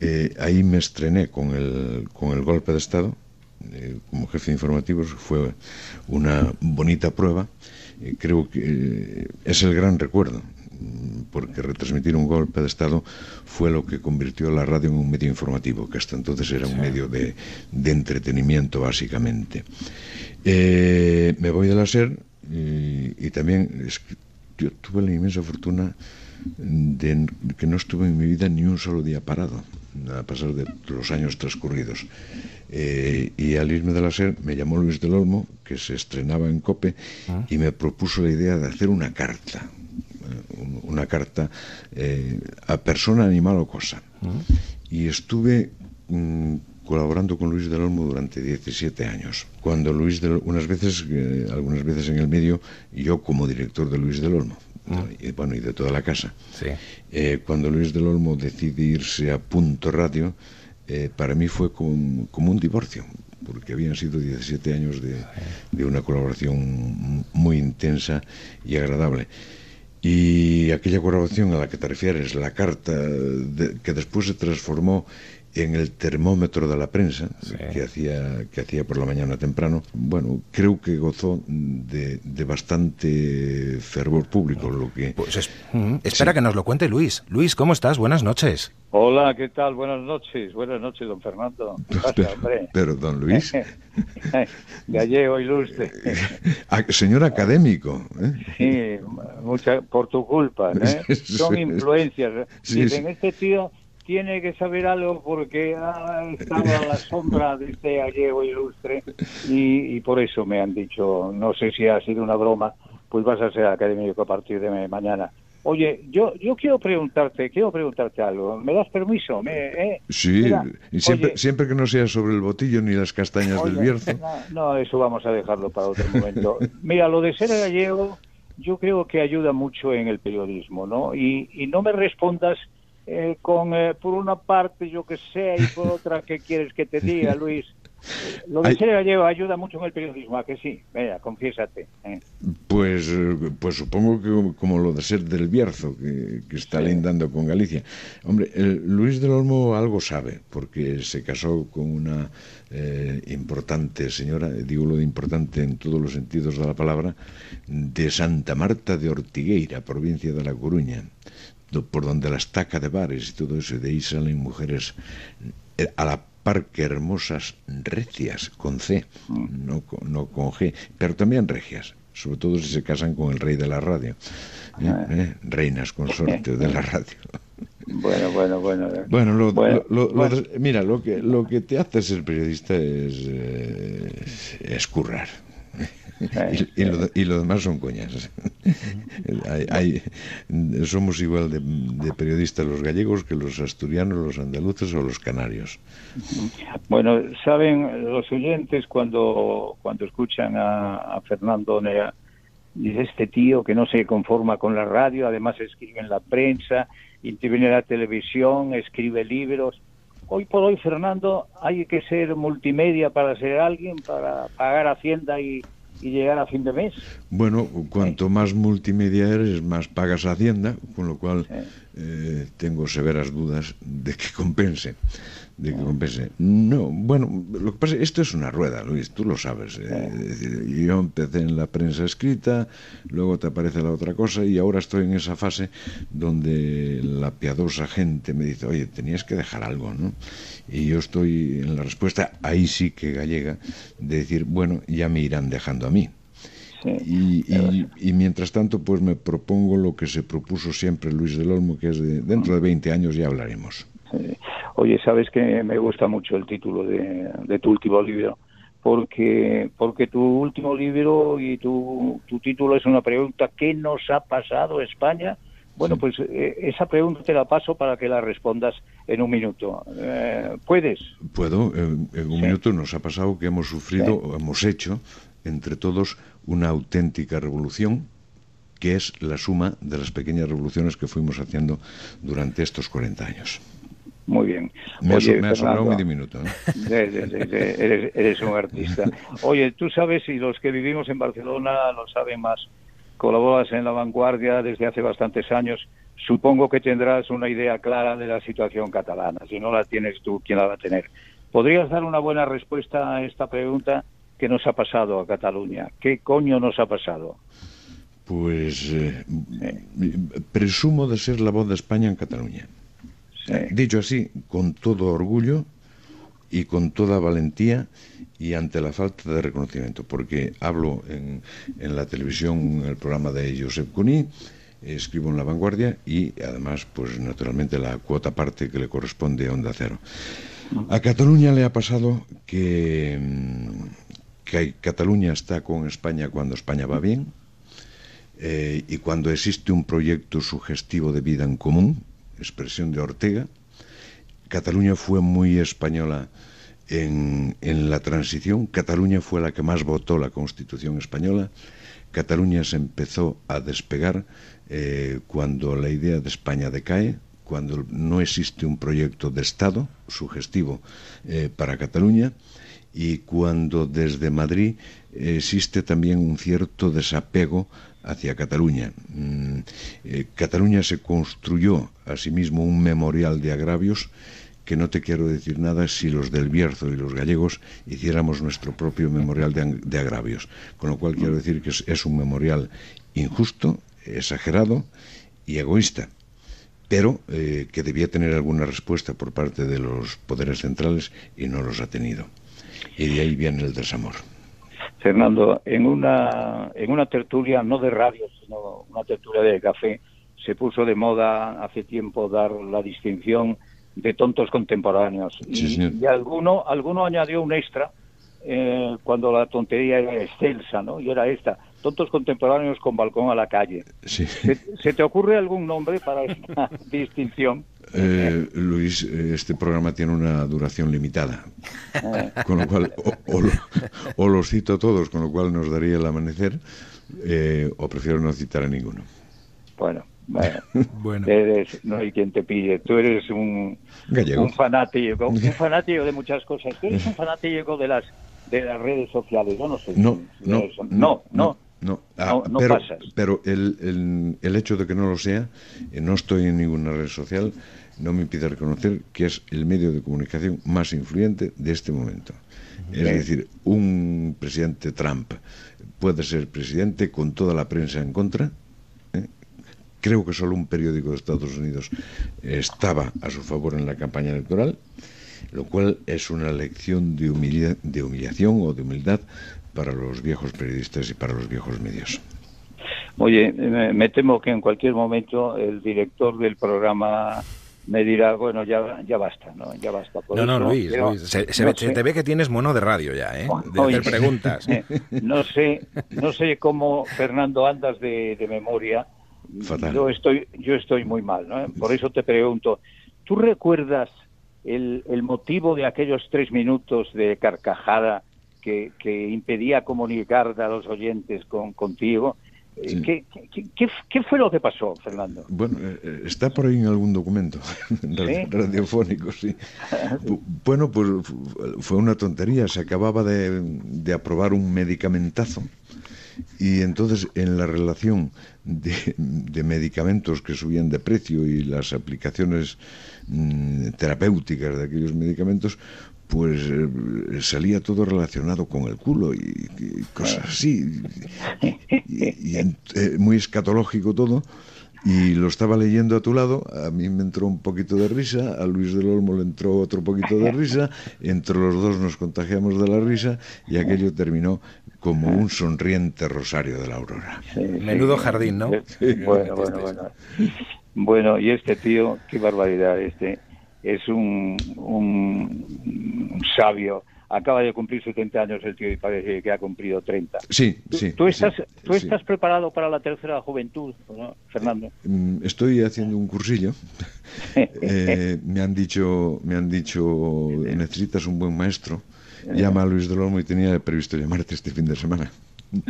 eh, ahí me estrené con el, con el golpe de Estado eh, como jefe de informativos. Fue una bonita prueba. Eh, creo que es el gran recuerdo porque retransmitir un golpe de Estado fue lo que convirtió la radio en un medio informativo, que hasta entonces era un medio de, de entretenimiento básicamente. Me voy de la SER y, y también es que yo tuve la inmensa fortuna de que no estuve en mi vida ni un solo día parado, a pesar de los años transcurridos. Eh, y al irme de la SER me llamó Luis del Olmo, que se estrenaba en COPE, ¿Ah? y me propuso la idea de hacer una carta, una carta eh, a persona, animal o cosa. ¿Ah? Y estuve mmm, colaborando con Luis del Olmo durante 17 años. Cuando Luis del, unas veces, eh, algunas veces en el medio, yo como director de Luis del Olmo, ¿no? y, bueno, y de toda la casa. Sí. Eh, cuando Luis del Olmo decide irse a Punto Radio, eh, para mí fue como, como, un divorcio, porque habían sido 17 años de, de una colaboración muy intensa y agradable. Y aquella colaboración a la que te refieres, la carta de, que después se transformó en el termómetro de la prensa sí. que hacía que hacía por la mañana temprano bueno creo que gozó de, de bastante fervor público lo que pues es, mm, espera sí. que nos lo cuente Luis Luis cómo estás buenas noches Hola, ¿qué tal? Buenas noches. Buenas noches, don Fernando. [LAUGHS] Pasa, pero, pero, don Luis. [LAUGHS] Gallego ilustre. [LAUGHS] Señor académico. ¿eh? Sí, mucha, por tu culpa. ¿eh? Son influencias. Sí, Dicen, este tío tiene que saber algo porque ha estado a la sombra de este gallego ilustre y, y, por eso me han dicho, no sé si ha sido una broma, pues vas a ser académico a partir de mañana. Oye, yo yo quiero preguntarte, quiero preguntarte algo. ¿Me das permiso? ¿Me, eh? Sí, Mira, y siempre, oye, siempre que no sea sobre el botillo ni las castañas oye, del Bierzo. No, no, eso vamos a dejarlo para otro momento. Mira, lo de ser gallego yo creo que ayuda mucho en el periodismo, ¿no? Y, y no me respondas eh, con, eh, por una parte, yo que sé, y por otra, ¿qué quieres que te diga, Luis? Lo de ser gallego ayuda mucho en el periodismo, ¿a que sí? Venga, confiésate. ¿eh? Pues, pues supongo que como lo de ser del Bierzo, que, que está sí. lindando con Galicia. Hombre, el Luis del Olmo algo sabe, porque se casó con una eh, importante señora, digo lo de importante en todos los sentidos de la palabra, de Santa Marta de Ortigueira, provincia de La Coruña por donde la estaca de bares y todo eso, y de ahí salen mujeres eh, a la par que hermosas recias, con C, no, no con G, pero también regias, sobre todo si se casan con el rey de la radio, ¿eh? ¿Eh? reinas consortes de la radio. [LAUGHS] Bueno, bueno, bueno. Bueno, lo, bueno, lo, lo, bueno. mira, lo que, lo que te hace ser periodista es, eh, es currar. Y, y, lo, y, lo, demás son coñas. hay, hay, somos igual de, de, periodistas los gallegos que los asturianos, los andaluces o los canarios. Bueno, saben los oyentes cuando, cuando escuchan a, a Fernando Nea, dice este tío que no se conforma con la radio, además escribe en la prensa, interviene en la televisión, escribe libros. Hoy por hoy, Fernando, hay que ser multimedia para ser alguien, para pagar Hacienda y, y llegar a fin de mes. Bueno, cuanto sí. más multimedia eres, más pagas Hacienda, con lo cual sí. eh, tengo severas dudas de que compense. De que compense. No, bueno, lo que pasa esto es una rueda, Luis, tú lo sabes. Eh, es decir, yo empecé en la prensa escrita, luego te aparece la otra cosa y ahora estoy en esa fase donde la piadosa gente me dice, oye, tenías que dejar algo, ¿no? Y yo estoy en la respuesta, ahí sí que gallega, de decir, bueno, ya me irán dejando a mí. Y, y, y, mientras tanto, pues me propongo lo que se propuso siempre Luis del Olmo, que es de dentro de 20 años ya hablaremos. Sí. Oye, sabes que me gusta mucho el título de, de tu último libro, porque porque tu último libro y tu, tu título es una pregunta ¿qué nos ha pasado España? Bueno, pues eh, esa pregunta te la paso para que la respondas en un minuto. Eh, ¿Puedes? Puedo. En, un minuto nos ha pasado que hemos sufrido, o hemos hecho, entre todos, una auténtica revolución que es la suma de las pequeñas revoluciones que fuimos haciendo durante estos 40 años. Muy bien. Me, ha sobrado un minuto. eres, eres, un artista. Oye, tú sabes, y los que vivimos en Barcelona lo saben más, colaboras en La Vanguardia desde hace bastantes años. Supongo que tendrás una idea clara de la situación catalana. Si no la tienes tú, ¿quién la va a tener? ¿Podrías dar una buena respuesta a esta pregunta? ¿Qué nos ha pasado a Cataluña? ¿Qué coño nos ha pasado? Pues eh, presumo de ser la voz de España en Cataluña. Dicho así, con todo orgullo y con toda valentía y ante la falta de reconocimiento, porque hablo en, en la televisión, en el programa de Josep Cuní, escribo en La Vanguardia y además, pues naturalmente la cuota parte que le corresponde a Onda Cero. A Cataluña le ha pasado que, que Cataluña está con España cuando España va bien eh, y cuando existe un proyecto sugestivo de vida en común, expresión de Ortega, Cataluña fue muy española en, la transición. Cataluña fue la que más votó la Constitución española. Cataluña se empezó a despegar eh, cuando la idea de España decae, cuando no existe un proyecto de Estado sugestivo eh, para Cataluña y cuando desde Madrid existe también un cierto desapego hacia Cataluña. Mm, eh, Cataluña se construyó a sí un memorial de agravios que no te quiero decir nada si los del Bierzo y los gallegos hiciéramos nuestro propio memorial de, agravios. Con lo cual quiero decir que es, un memorial injusto, exagerado y egoísta, pero eh, que debía tener alguna respuesta por parte de los poderes centrales y no los ha tenido. Y de ahí viene el desamor. Fernando, en una, en una tertulia, no de radio, sino una tertulia de café, se puso de moda hace tiempo dar la distinción de tontos contemporáneos. y, alguno, alguno añadió un extra eh, cuando la tontería era excelsa, ¿no? Y era esta, tontos contemporáneos con balcón a la calle. ¿Se, te ocurre algún nombre para esta [LAUGHS] distinción? Eh, Luis, este programa tiene una duración limitada, eh. con lo cual o, los cito todos, con lo cual nos daría el amanecer, o prefiero no citar a ninguno. Bueno, bueno, no hay quien te pille. Tú eres un, un fanático, un fanático de muchas cosas. Tú eres un fanático de las de las redes sociales. Yo no sé. No, no, no, no, no. Ah, pero, pero el, el, hecho de que no lo sea, eh, no estoy en ninguna red social, no me impide reconocer que es el medio de comunicación más influyente de este momento. Es decir, un presidente Trump puede ser presidente con toda la prensa en contra, Creo que solo un periódico de Estados Unidos estaba a su favor en la campaña electoral, lo cual es una lección de, de humillación o de humildad para los viejos periodistas y para los viejos medios. Oye, me temo que en cualquier momento el director del programa me dirá, bueno, ya, ya basta, ¿no? Ya basta. no, no, Luis, se, te ve que tienes mono de radio ya, ¿eh? De hacer preguntas. [LAUGHS] no sé, no sé cómo, Fernando, andas de memoria, yo estoy, yo estoy muy mal, ¿no? Por eso te pregunto, ¿tú recuerdas el, el motivo de aquellos tres minutos de carcajada que, que impedía comunicar a los oyentes con, contigo? ¿Qué, qué, qué, fue lo que pasó, Fernando? Bueno, eh, eh, está por ahí en algún documento [LAUGHS] radiofónico, sí. [LAUGHS] bueno, pues fue una tontería. Se acababa de, de aprobar un medicamentazo y entonces, en la relación de, medicamentos que subían de precio y las aplicaciones mm, terapéuticas de aquellos medicamentos, pues eh, salía todo relacionado con el culo y, cosas así. Y, eh, muy escatológico todo y lo estaba leyendo a tu lado, a mí me entró un poquito de risa, a Luis del Olmo le entró otro poquito de risa, entre los dos nos contagiamos de la risa y aquello terminó como un sonriente rosario de la aurora. Menudo jardín, ¿no? bueno, bueno, bueno. Bueno, y este tío, qué barbaridad, este es un, un sabio acaba de cumplir 70 años el tío y parece que ha cumplido 30. Sí, sí. ¿Tú estás, ¿tú sí. estás preparado para la tercera juventud, ¿no, Fernando? Mm, Estoy haciendo un cursillo. [LAUGHS] Eh, me han dicho, me han dicho, necesitas un buen maestro. Llama a Luis del Olmo y tenía previsto llamarte este fin de semana. [LAUGHS]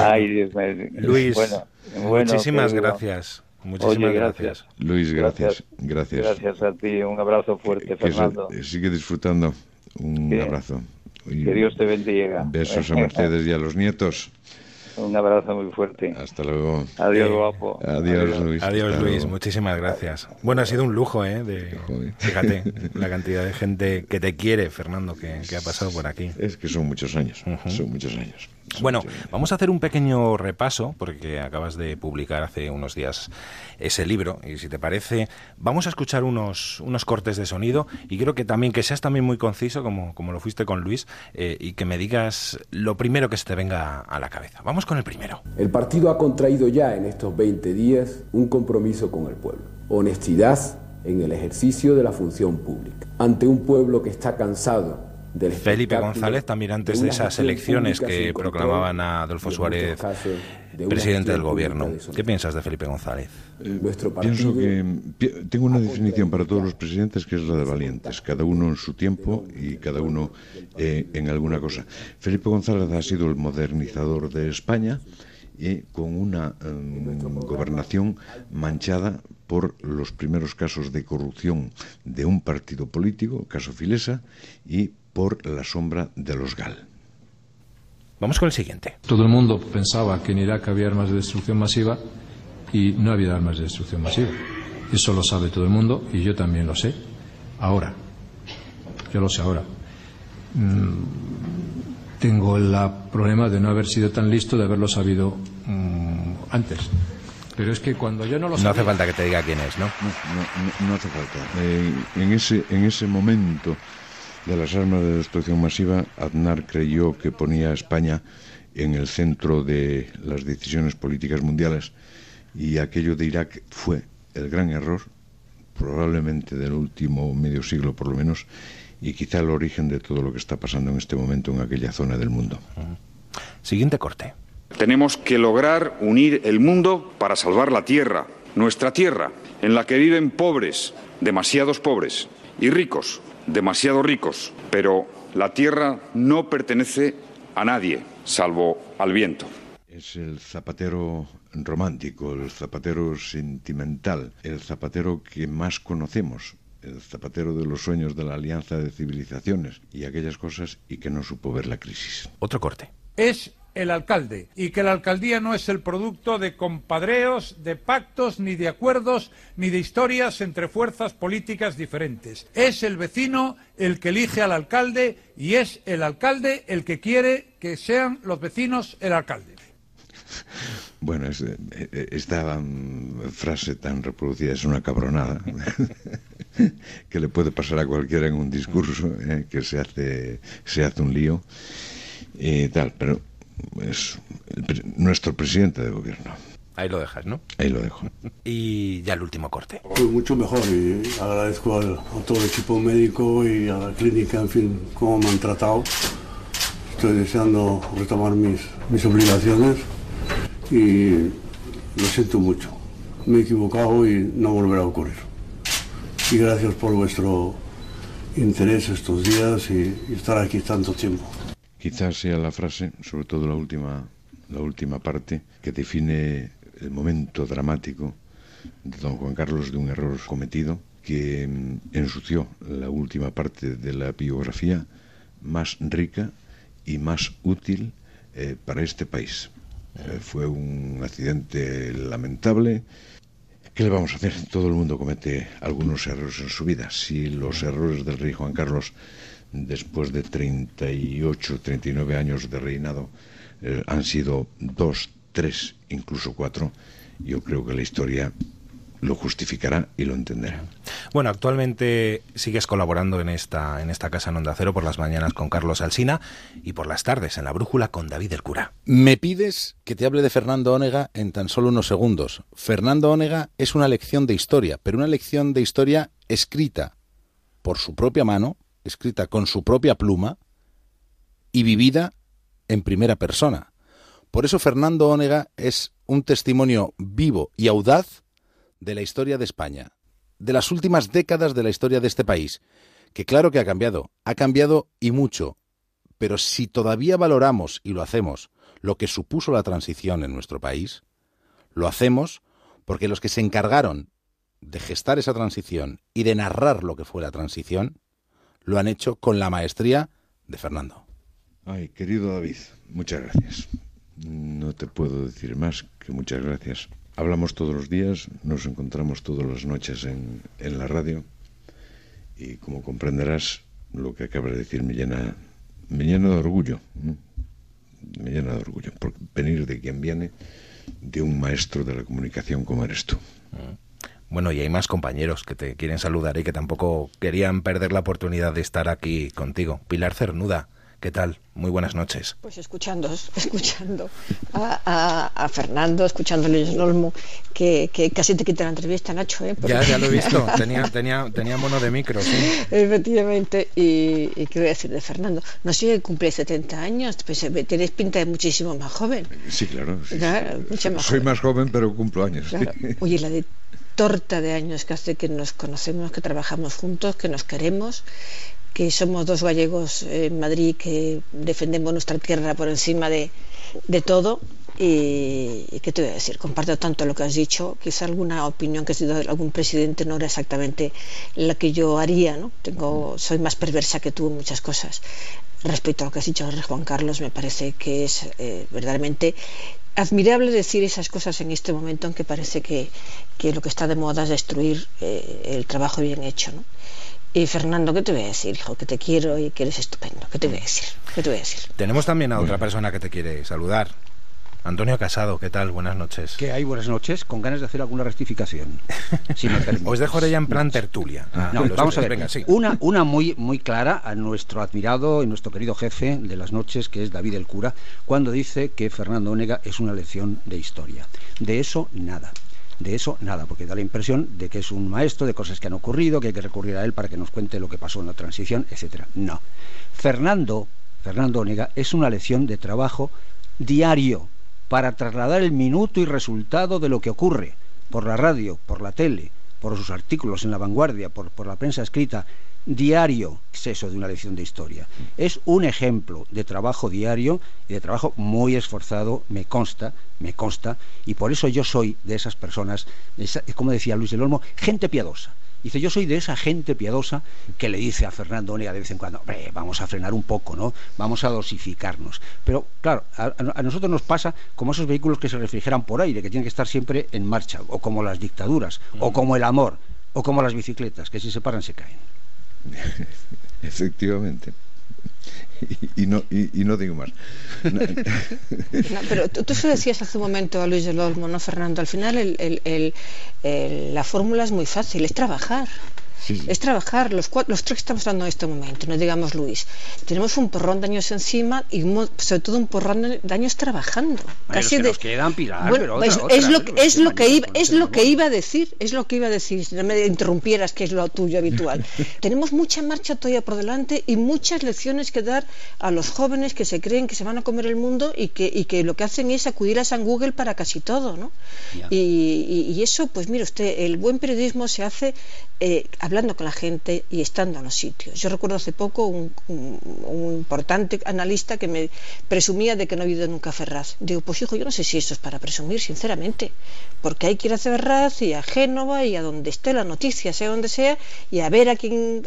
Ay, Dios mío. Luis, Bueno, bueno, muchísimas gracias. Muchísimas Oye, gracias. Luis, gracias. Gracias. Gracias a ti. Un abrazo fuerte, Que Fernando. eh, sigue disfrutando. Un Que- abrazo. Y Que Dios te bendiga. Besos a Mercedes y a los nietos. Un abrazo muy fuerte. Hasta luego. Adiós, guapo. Adiós, Luis. Adiós, Hasta Luis. luego. Muchísimas gracias. Bueno, ha sido un lujo, ¿eh? De, fíjate, [LAUGHS] la cantidad de gente que te quiere, Fernando, que, que ha pasado por aquí. Es que son muchos años. Son muchos años. Bueno, vamos a hacer un pequeño repaso, porque acabas de publicar hace unos días ese libro, y si te parece, vamos a escuchar unos, unos cortes de sonido, y creo que también que seas también muy conciso, como, como lo fuiste con Luis, eh, y que me digas lo primero que se te venga a la cabeza. Vamos con el primero. El partido ha contraído ya en estos 20 días un compromiso con el pueblo. Honestidad en el ejercicio de la función pública. Ante un pueblo que está cansado del Felipe González, también antes de esas elecciones que proclamaban a Adolfo Suárez de presidente del gobierno. ¿Qué piensas de Felipe González? Nuestro Pienso que pi- tengo una definición para todos los presidentes que es la de valientes, cada uno en su tiempo y cada uno eh, en alguna cosa. Felipe González ha sido el modernizador de España y con una em, gobernación manchada por los primeros casos de corrupción de un partido político, caso Filesa, y por la sombra de los GAL. Vamos con el siguiente. Todo el mundo pensaba que en Irak había armas de destrucción masiva y no había armas de destrucción masiva. Eso lo sabe todo el mundo y yo también lo sé. Ahora. Yo lo sé ahora. Mm, tengo el problema de no haber sido tan listo, de haberlo sabido mm, antes. Pero es que cuando yo no lo No sabía... hace falta que te diga quién es, ¿no? No, no- no hace falta. Eh, en, ese, en ese momento de las armas de destrucción masiva, Aznar creyó que ponía a España en el centro de las decisiones políticas mundiales y aquello de Irak fue el gran error, probablemente del último medio siglo por lo menos, y quizá el origen de todo lo que está pasando en este momento en aquella zona del mundo. Siguiente corte. Tenemos que lograr unir el mundo para salvar la tierra, nuestra tierra, en la que viven pobres, demasiados pobres, y ricos, demasiado ricos. Pero la tierra no pertenece a nadie, salvo al viento. Es el zapatero romántico, el zapatero sentimental, el zapatero que más conocemos, el zapatero de los sueños de la alianza de civilizaciones y aquellas cosas y que no supo ver la crisis. Otro corte. es el alcalde y que la alcaldía no es el producto de compadreos, de pactos, ni de acuerdos, ni de historias entre fuerzas políticas diferentes. Es el vecino el que elige al alcalde y es el alcalde el que quiere que sean los vecinos el alcalde. Bueno, eh, eh, esta mm, frase tan reproducida es una cabronada [LAUGHS] que le puede pasar a cualquiera en un discurso eh, que se hace, se hace un lío y tal, pero es el nuestro presidente de gobierno. Ahí lo dejas, ¿no? Ahí lo dejo. [LAUGHS] Y ya el último corte. Pues mucho mejor y agradezco al- a todo el equipo médico y a la clínica, en fin, cómo me han tratado. Estoy deseando retomar mis, mis obligaciones y lo siento mucho. Me he equivocado y no volverá a ocurrir. Y gracias por vuestro interés estos días y, y estar aquí tanto tiempo. Quizás sea la frase, sobre todo la última, la última parte, que define el momento dramático de don Juan Carlos de un error cometido que mm, ensució la última parte de la biografía más rica y más útil eh, para este país. Eh, fue un accidente lamentable. ¿Qué le vamos a hacer? Todo el mundo comete algunos errores en su vida. Si los errores del rey Juan Carlos, después de 38, 39 años de reinado, eh, han sido dos, tres, incluso cuatro, yo creo que la historia lo justificará y lo entenderá. Bueno, actualmente sigues colaborando en esta, en esta casa en Onda Cero por las mañanas con Carlos Alsina y por las tardes en La Brújula con David el Cura. Me pides que te hable de Fernando Ónega en tan solo unos segundos. Fernando Ónega es una lección de historia, pero una lección de historia escrita por su propia mano, escrita con su propia pluma y vivida en primera persona. Por eso Fernando Ónega es un testimonio vivo y audaz de la historia de España, de las últimas décadas de la historia de este país, que claro que ha cambiado, ha cambiado y mucho, pero si todavía valoramos, y lo hacemos, lo que supuso la transición en nuestro país, lo hacemos porque los que se encargaron de gestar esa transición y de narrar lo que fue la transición, lo han hecho con la maestría de Fernando. Ay, querido David, muchas gracias. No te puedo decir más que muchas gracias. Hablamos todos los días, nos encontramos todas las noches en, en la radio y como comprenderás, lo que acabas de decir me llena, me llena de orgullo. Me llena de orgullo por venir de quien viene, de un maestro de la comunicación como eres tú. Bueno, y hay más compañeros que te quieren saludar y que tampoco querían perder la oportunidad de estar aquí contigo. Pilar Cernuda, ¿Qué tal? Muy buenas noches. Pues escuchando, [LAUGHS] escuchando a, Fernando, escuchando a Luis Olmo, que, casi te quita la entrevista, Nacho. ¿eh? Ya, ya lo he visto, [LAUGHS] tenía, tenía, tenía mono de micro, sí. Efectivamente, y, qué voy a decir de Fernando. No sé si cumple 70 años, pues eh, tienes pinta de muchísimo más joven. Sí, claro. Soy más joven, pero cumplo años. Oye, la de torta de años que hace que nos conocemos, que trabajamos juntos, que nos queremos que somos dos gallegos en Madrid que defendemos nuestra tierra por encima de, todo. Y, qué te voy a decir, comparto tanto lo que has dicho, quizá alguna opinión que has dado algún presidente no era exactamente la que yo haría, ¿no? Tengo, soy más perversa que tú en muchas cosas. Respecto a lo que has dicho Juan Carlos, me parece que es eh, verdaderamente admirable decir esas cosas en este momento, aunque parece que, lo que está de moda es destruir eh, el trabajo bien hecho, ¿no? Y Fernando, ¿qué te voy a decir, hijo? Que te quiero y que eres estupendo. ¿Qué te voy a decir? ¿Qué te voy a decir? Tenemos también a otra persona que te quiere saludar. Antonio Casado, ¿qué tal? Buenas noches. ¿Qué hay? Buenas noches. Con ganas de hacer alguna rectificación. si me [LAUGHS] Os dejo ya en plan tertulia. Ah, no, vamos a ver. Venga, sí. Una, una muy, muy clara a nuestro admirado y nuestro querido jefe de las noches, que es David el Cura, cuando dice que Fernando Onega es una lección de historia. De eso, nada. De eso nada, porque da la impresión de que es un maestro de cosas que han ocurrido, que hay que recurrir a él para que nos cuente lo que pasó en la transición, etcétera. No. Fernando, Fernando Onega, es una lección de trabajo diario para trasladar el minuto y resultado de lo que ocurre por la radio, por la tele, por sus artículos en la vanguardia, por, por la prensa escrita, diario es eso de una lección de historia. Es un ejemplo de trabajo diario y de trabajo muy esforzado, me consta, me consta, y por eso yo soy de esas personas, como decía Luis del Olmo, gente piadosa. Dice, yo soy de esa gente piadosa que le dice a Fernando Onega de vez en cuando, vamos a frenar un poco, ¿no? Vamos a dosificarnos. Pero, claro, a, a, nosotros nos pasa como esos vehículos que se refrigeran por aire, que tienen que estar siempre en marcha, o como las dictaduras, o como el amor, o como las bicicletas, que si se paran se caen. [LAUGHS] Efectivamente. Y, no, y, no digo más. pero tú, tú decías hace un momento a Luis del Olmo, ¿no, Fernando? Al final el, la fórmula es muy fácil, es trabajar. Es trabajar, los, los tres que estamos hablando en este momento, no digamos Luis. Tenemos un porrón de años encima y sobre todo un porrón de años trabajando. casi de... quedan pilar, pero es, lo, es lo que iba, es lo que iba a decir, es lo que iba a decir, si no me interrumpieras, que es lo tuyo habitual. [LAUGHS] Tenemos mucha marcha todavía por delante y muchas lecciones que dar a los jóvenes que se creen que se van a comer el mundo y que, y que lo que hacen es acudir a San Google para casi todo, ¿no? Y, y, eso, pues mire usted, el buen periodismo se hace eh, hablando con la gente y estando en los sitios. Yo recuerdo hace poco un, importante analista que me presumía de que no ha habido nunca Ferraz. Digo, pues hijo, yo no sé si esto es para presumir, sinceramente, porque hay que ir a Ferraz y a Génova y a donde esté la noticia, sea donde sea, y a ver a quién,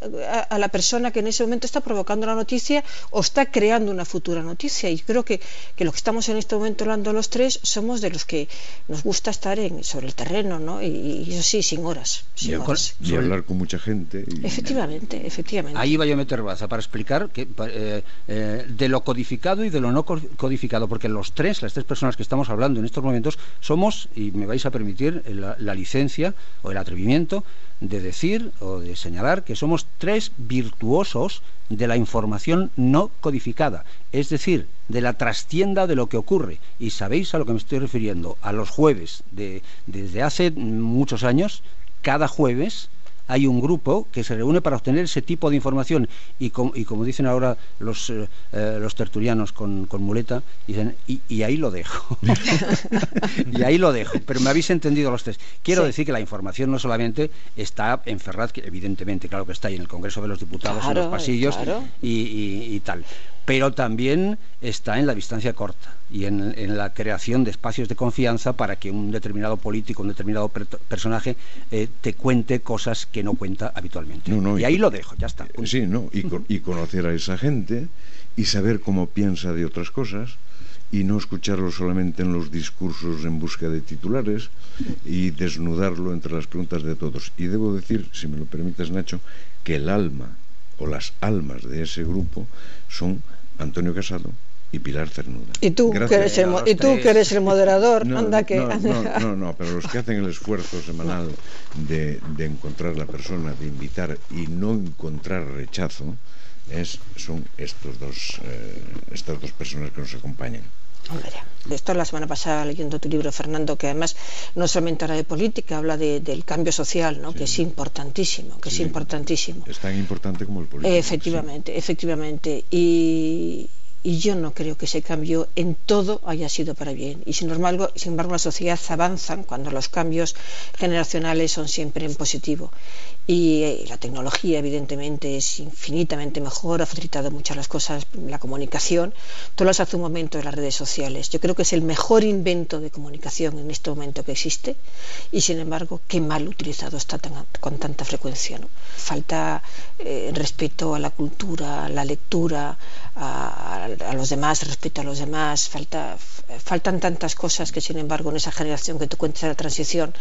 a, la persona que en ese momento está provocando la noticia o está creando una futura noticia. Y creo que, que lo que estamos en este momento hablando los tres somos de los que nos gusta estar en, sobre el terreno, ¿no? Y, eso sí, sin horas. Sin horas hablar con mucha gente. Efectivamente, efectivamente. Ahí va yo a meter baza para explicar que, eh, eh, de lo codificado y de lo no codificado, porque los tres, las tres personas que estamos hablando en estos momentos, somos, y me vais a permitir la, licencia o el atrevimiento de decir o de señalar que somos tres virtuosos de la información no codificada, es decir, de la trastienda de lo que ocurre. Y sabéis a lo que me estoy refiriendo, a los jueves de, desde hace muchos años, cada jueves hay un grupo que se reúne para obtener ese tipo de información y, y como dicen ahora los, eh, eh, los tertulianos con, con muleta, dicen, y, ahí lo dejo. [LAUGHS] [LAUGHS] y ahí lo dejo, pero me habéis entendido los tres. Quiero decir que la información no solamente está en Ferraz, que evidentemente, claro que está ahí en el Congreso de los Diputados, en los pasillos y tal, pero también está en la distancia corta y en, la creación de espacios de confianza para que un determinado político, un determinado personaje eh, te cuente cosas que no cuenta habitualmente. y, ahí lo dejo, ya está. Eh, sí, no, y, conocer a esa gente y saber cómo piensa de otras cosas y no escucharlo solamente en los discursos en busca de titulares y desnudarlo entre las preguntas de todos. Y debo decir, si me lo permites, Nacho, que el alma o las almas de ese grupo son Antonio Casado y Pilar Cernuda. ¿Y tú, que eres, el, ¿y tú que eres el moderador? No, anda que... No, [LAUGHS] no, no, pero los que hacen el esfuerzo semanal de, de, encontrar la persona, de invitar y no encontrar rechazo, es, son estos dos, eh, estas dos personas que nos acompañan. Hombre, esto la semana pasada leyendo tu libro, Fernando, que además no solamente habla de política, habla de, del cambio social, ¿no? que es importantísimo, que es importantísimo. Es tan importante como el político. Efectivamente, efectivamente. Y, y yo no creo que ese cambio en todo haya sido para bien. Y sin embargo, sin embargo, la sociedad avanza cuando los cambios generacionales son siempre en positivo. Y eh, la tecnología, evidentemente, es infinitamente mejor, ha facilitado muchas las cosas, la comunicación. Lo hace un momento de las redes sociales. Yo creo que es el mejor invento de comunicación en este momento que existe. Y sin embargo, qué mal utilizado está con tanta frecuencia. Falta eh, respeto a la cultura, a la lectura, a, a, los demás, respeto a los demás, falta, faltan tantas cosas que sin embargo en esa generación que tú cuentas la transición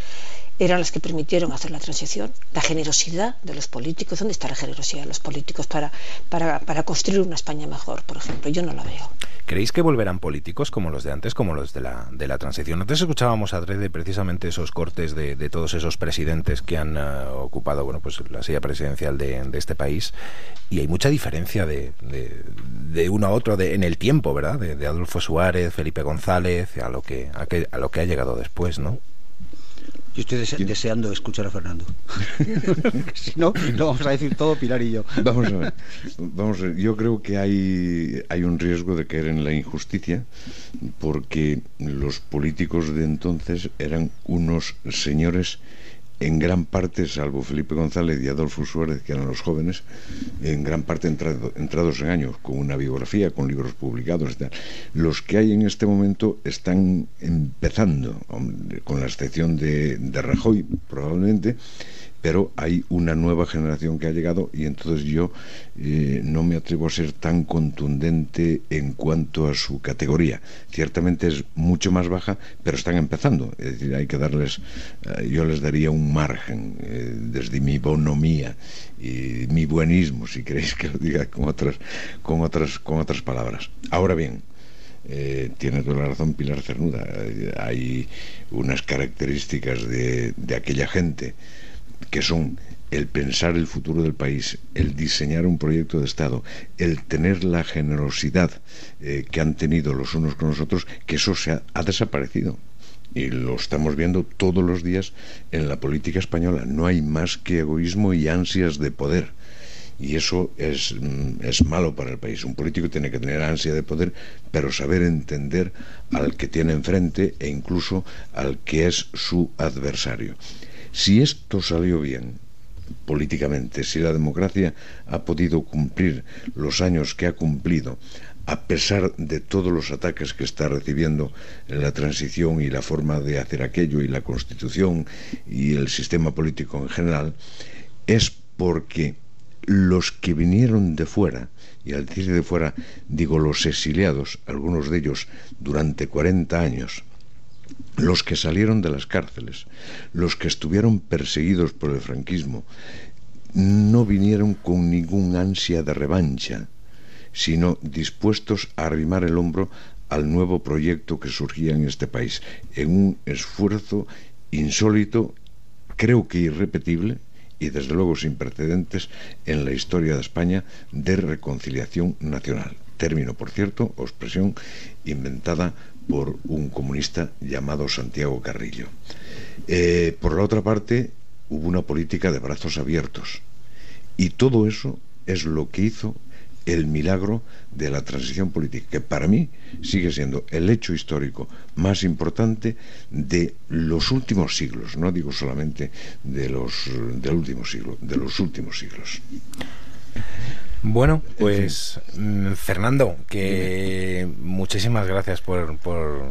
eran las que permitieron hacer la transición. La generosidad de los políticos, ¿dónde está la generosidad de los políticos para, para, construir una España mejor, por ejemplo? Yo no la veo. ¿Creéis que volverán políticos como los de antes, como los de la, de la transición? Antes escuchábamos a de precisamente esos cortes de, de, todos esos presidentes que han uh, ocupado bueno, pues la silla presidencial de, este país y hay mucha diferencia de, de uno a otro en el tiempo, ¿verdad? De, Adolfo Suárez, Felipe González, a lo que, a, que, a lo que ha llegado después, ¿no? Yo estoy deseando escuchar a Fernando. [LAUGHS] [LAUGHS] si no, no vamos a decir todo Pilar y yo. Vamos a ver. Vamos a ver. Yo creo que hay, hay un riesgo de caer en la injusticia porque los políticos de entonces eran unos señores en gran parte, salvo Felipe González y Adolfo Suárez, que eran los jóvenes, en gran parte entrados en años, con una biografía, con libros publicados. Los que hay en este momento están empezando, con la excepción de Rajoy, probablemente, pero hay una nueva generación que ha llegado y entonces yo eh, no me atrevo a ser tan contundente en cuanto a su categoría. Ciertamente es mucho más baja, pero están empezando. Es decir, hay que darles, eh, yo les daría un margen eh, desde mi bonomía y mi buenismo, si queréis que lo diga con otras, con otras, con otras palabras. Ahora bien, tiene toda la razón Pilar Cernuda. hay unas características de aquella gente que son el pensar el futuro del país, el diseñar un proyecto de Estado, el tener la generosidad eh, que han tenido los unos con los otros, que eso se ha, ha, desaparecido. Y lo estamos viendo todos los días en la política española. No hay más que egoísmo y ansias de poder. Y eso es, mm, es malo para el país. Un político tiene que tener ansia de poder, pero saber entender al que tiene enfrente e incluso al que es su adversario. Si esto salió bien políticamente, si la democracia ha podido cumplir los años que ha cumplido, a pesar de todos los ataques que está recibiendo en la transición y la forma de hacer aquello y la constitución y el sistema político en general, es porque los que vinieron de fuera, y al decir de fuera digo los exiliados, algunos de ellos durante 40 años, los que salieron de las cárceles, los que estuvieron perseguidos por el franquismo, no vinieron con ningún ansia de revancha, sino dispuestos a arrimar el hombro al nuevo proyecto que surgía en este país, en un esfuerzo insólito, creo que irrepetible, y desde luego sin precedentes en la historia de España de reconciliación nacional. Término, por cierto, o expresión inventada por un comunista llamado Santiago Carrillo. Eh, por la otra parte, hubo una política de brazos abiertos. Y todo eso es lo que hizo el milagro de la transición política, que para mí sigue siendo el hecho histórico más importante de los últimos siglos, no digo solamente de los del último siglo, de los últimos siglos. Bueno, pues mm, Fernando, que muchísimas gracias por, por,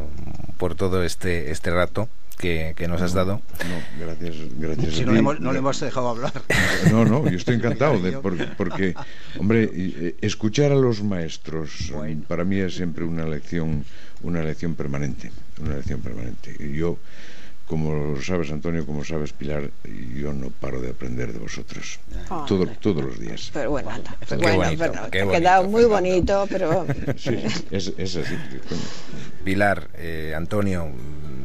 por todo este, este rato que, nos has dado. No, gracias, gracias si no, Le hemos, no le hemos dejado hablar. [LAUGHS] No, no, yo estoy [LAUGHS] encantado, de, porque, hombre, eh, escuchar a los maestros para mí es siempre una lección, una lección permanente, una lección permanente. Y yo como sabes Antonio, como sabes Pilar, yo no paro de aprender de vosotros. Ah, todos los días. Pero bueno, anda. bueno, ha quedado muy bonito, pero... [LAUGHS] sí, es, así. Pilar, eh, Antonio,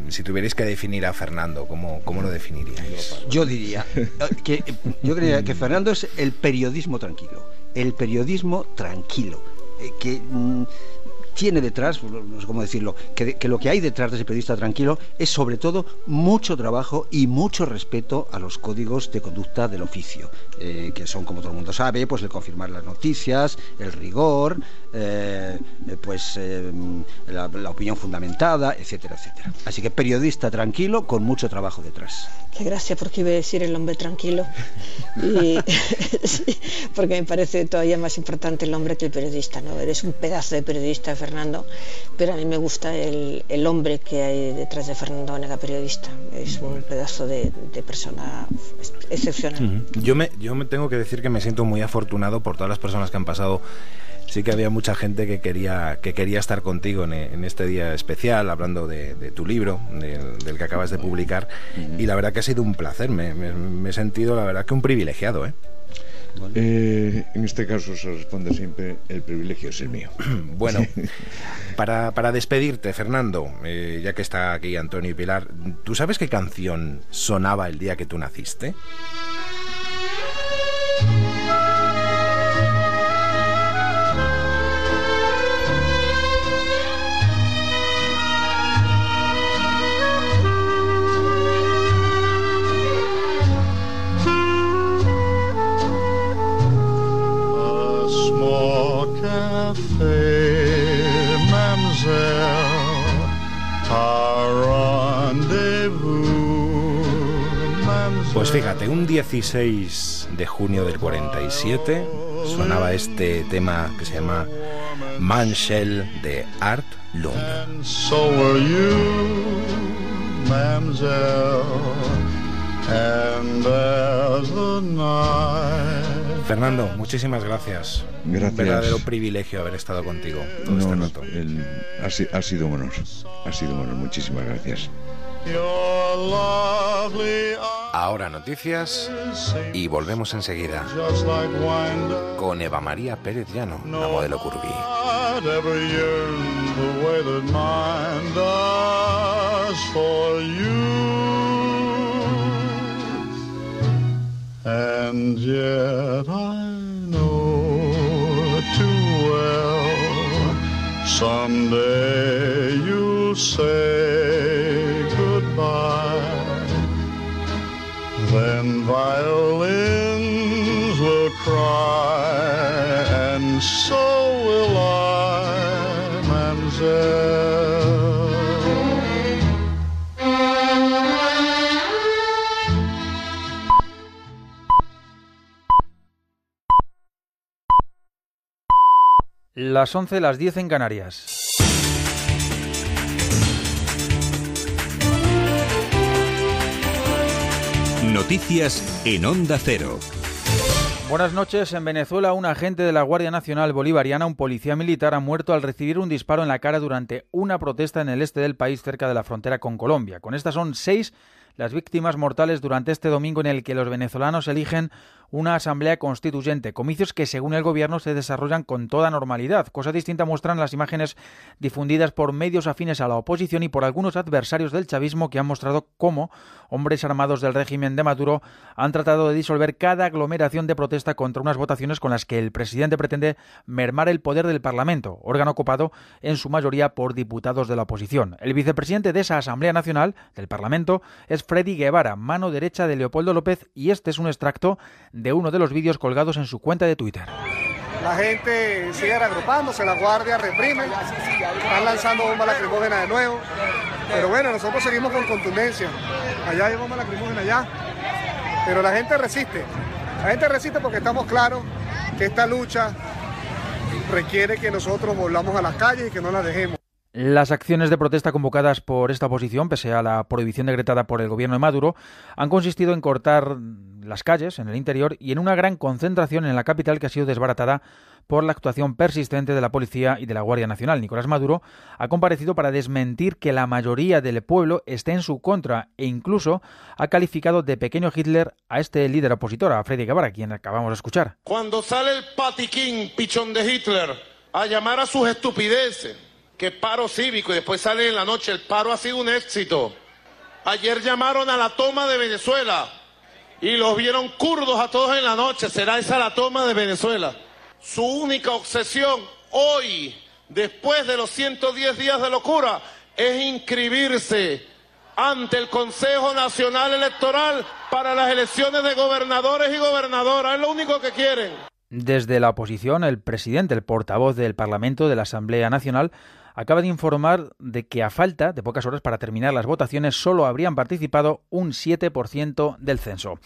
si tuvierais que definir a Fernando, ¿cómo, cómo lo definiríais? Yo diría eh, que, yo creía que Fernando es el periodismo tranquilo. El periodismo tranquilo. Eh, que... Mm, tiene detrás, no sé cómo decirlo, que, lo que hay detrás de ese periodista tranquilo es sobre todo mucho trabajo y mucho respeto a los códigos de conducta del oficio, eh, que son, como todo el mundo sabe, pues el confirmar las noticias, el rigor, eh, pues eh, la, opinión fundamentada, etcétera, etcétera. Así que periodista tranquilo con mucho trabajo detrás. Qué gracia, porque iba a decir el hombre tranquilo. Y, [LAUGHS] porque me parece todavía más importante el hombre que el periodista, ¿no? Eres un pedazo de periodista, Fernando, pero a mí me gusta el, el hombre que hay detrás de Fernando Onega, periodista. Es un pedazo de, persona excepcional. Yo me, yo me tengo que decir que me siento muy afortunado por todas las personas que han pasado sí que había mucha gente que quería, que quería estar contigo en, este día especial, hablando de, tu libro, del, que acabas de publicar, y la verdad que ha sido un placer, me, he sentido la verdad que un privilegiado. ¿eh? Eh, en este caso se responde siempre, el privilegio es el mío. [CLEARS THROAT] bueno, [LAUGHS] para, para despedirte, Fernando, eh, ya que está aquí Antonio y Pilar, ¿tú sabes qué canción sonaba el día que tú naciste? Un 16 de junio del 47 sonaba este tema que se llama Manshell de Art Lund. Fernando, muchísimas gracias. Gracias. Un verdadero privilegio haber estado contigo todo este rato. ha, sido un honor. Ha sido un honor. Muchísimas gracias. Ahora noticias y volvemos enseguida con Eva María Pérez Llano, la modelo Curvy. Then violins will cry, and so will I. Las 11, las 10 en Canarias. Noticias en Onda Cero. Buenas noches. En Venezuela, un agente de la Guardia Nacional Bolivariana, un policía militar, ha muerto al recibir un disparo en la cara durante una protesta en el este del país cerca de la frontera con Colombia. Con estas son seis las víctimas mortales durante este domingo en el que los venezolanos eligen una asamblea constituyente, comicios que según el gobierno se desarrollan con toda normalidad. Cosa distinta muestran las imágenes difundidas por medios afines a la oposición y por algunos adversarios del chavismo que han mostrado cómo hombres armados del régimen de Maduro han tratado de disolver cada aglomeración de protesta contra unas votaciones con las que el presidente pretende mermar el poder del Parlamento, órgano ocupado en su mayoría por diputados de la oposición. El vicepresidente de esa Asamblea Nacional del Parlamento es Freddy Guevara, mano derecha de Leopoldo López, y este es un extracto uno de los vídeos colgados en su cuenta de Twitter. La gente sigue agrupándose, la guardia reprime, están lanzando bombas lacrimógenas de nuevo. Pero bueno, nosotros seguimos con contundencia. Allá hay bombas lacrimógenas allá. Pero la gente resiste. La gente resiste porque estamos claros que esta lucha requiere que nosotros volvamos a las calles y que no las dejemos. Las acciones de protesta convocadas por esta oposición, pese a la prohibición decretada por el gobierno de Maduro, han consistido en cortar las calles en el interior y en una gran concentración en la capital que ha sido desbaratada por la actuación persistente de la policía y de la Guardia Nacional. Nicolás Maduro ha comparecido para desmentir que la mayoría del pueblo esté en su contra e incluso ha calificado de pequeño Hitler a este líder opositor, a Freddy Guevara, quien acabamos de escuchar. Cuando sale el patiquín pichón de Hitler a llamar a sus estupideces que paro cívico y después sale en la noche, el paro ha sido un éxito. Ayer llamaron a la toma de Venezuela y los vieron kurdos a todos en la noche. ¿Será esa la toma de Venezuela? Su única obsesión hoy, después de los 110 días de locura, es inscribirse ante el Consejo Nacional Electoral para las elecciones de gobernadores y gobernadoras. Es lo único que quieren. Desde la oposición, el presidente, el portavoz del Parlamento de la Asamblea Nacional, acaba de informar de que a falta de pocas horas para terminar las votaciones solo habrían participado un 7% del censo.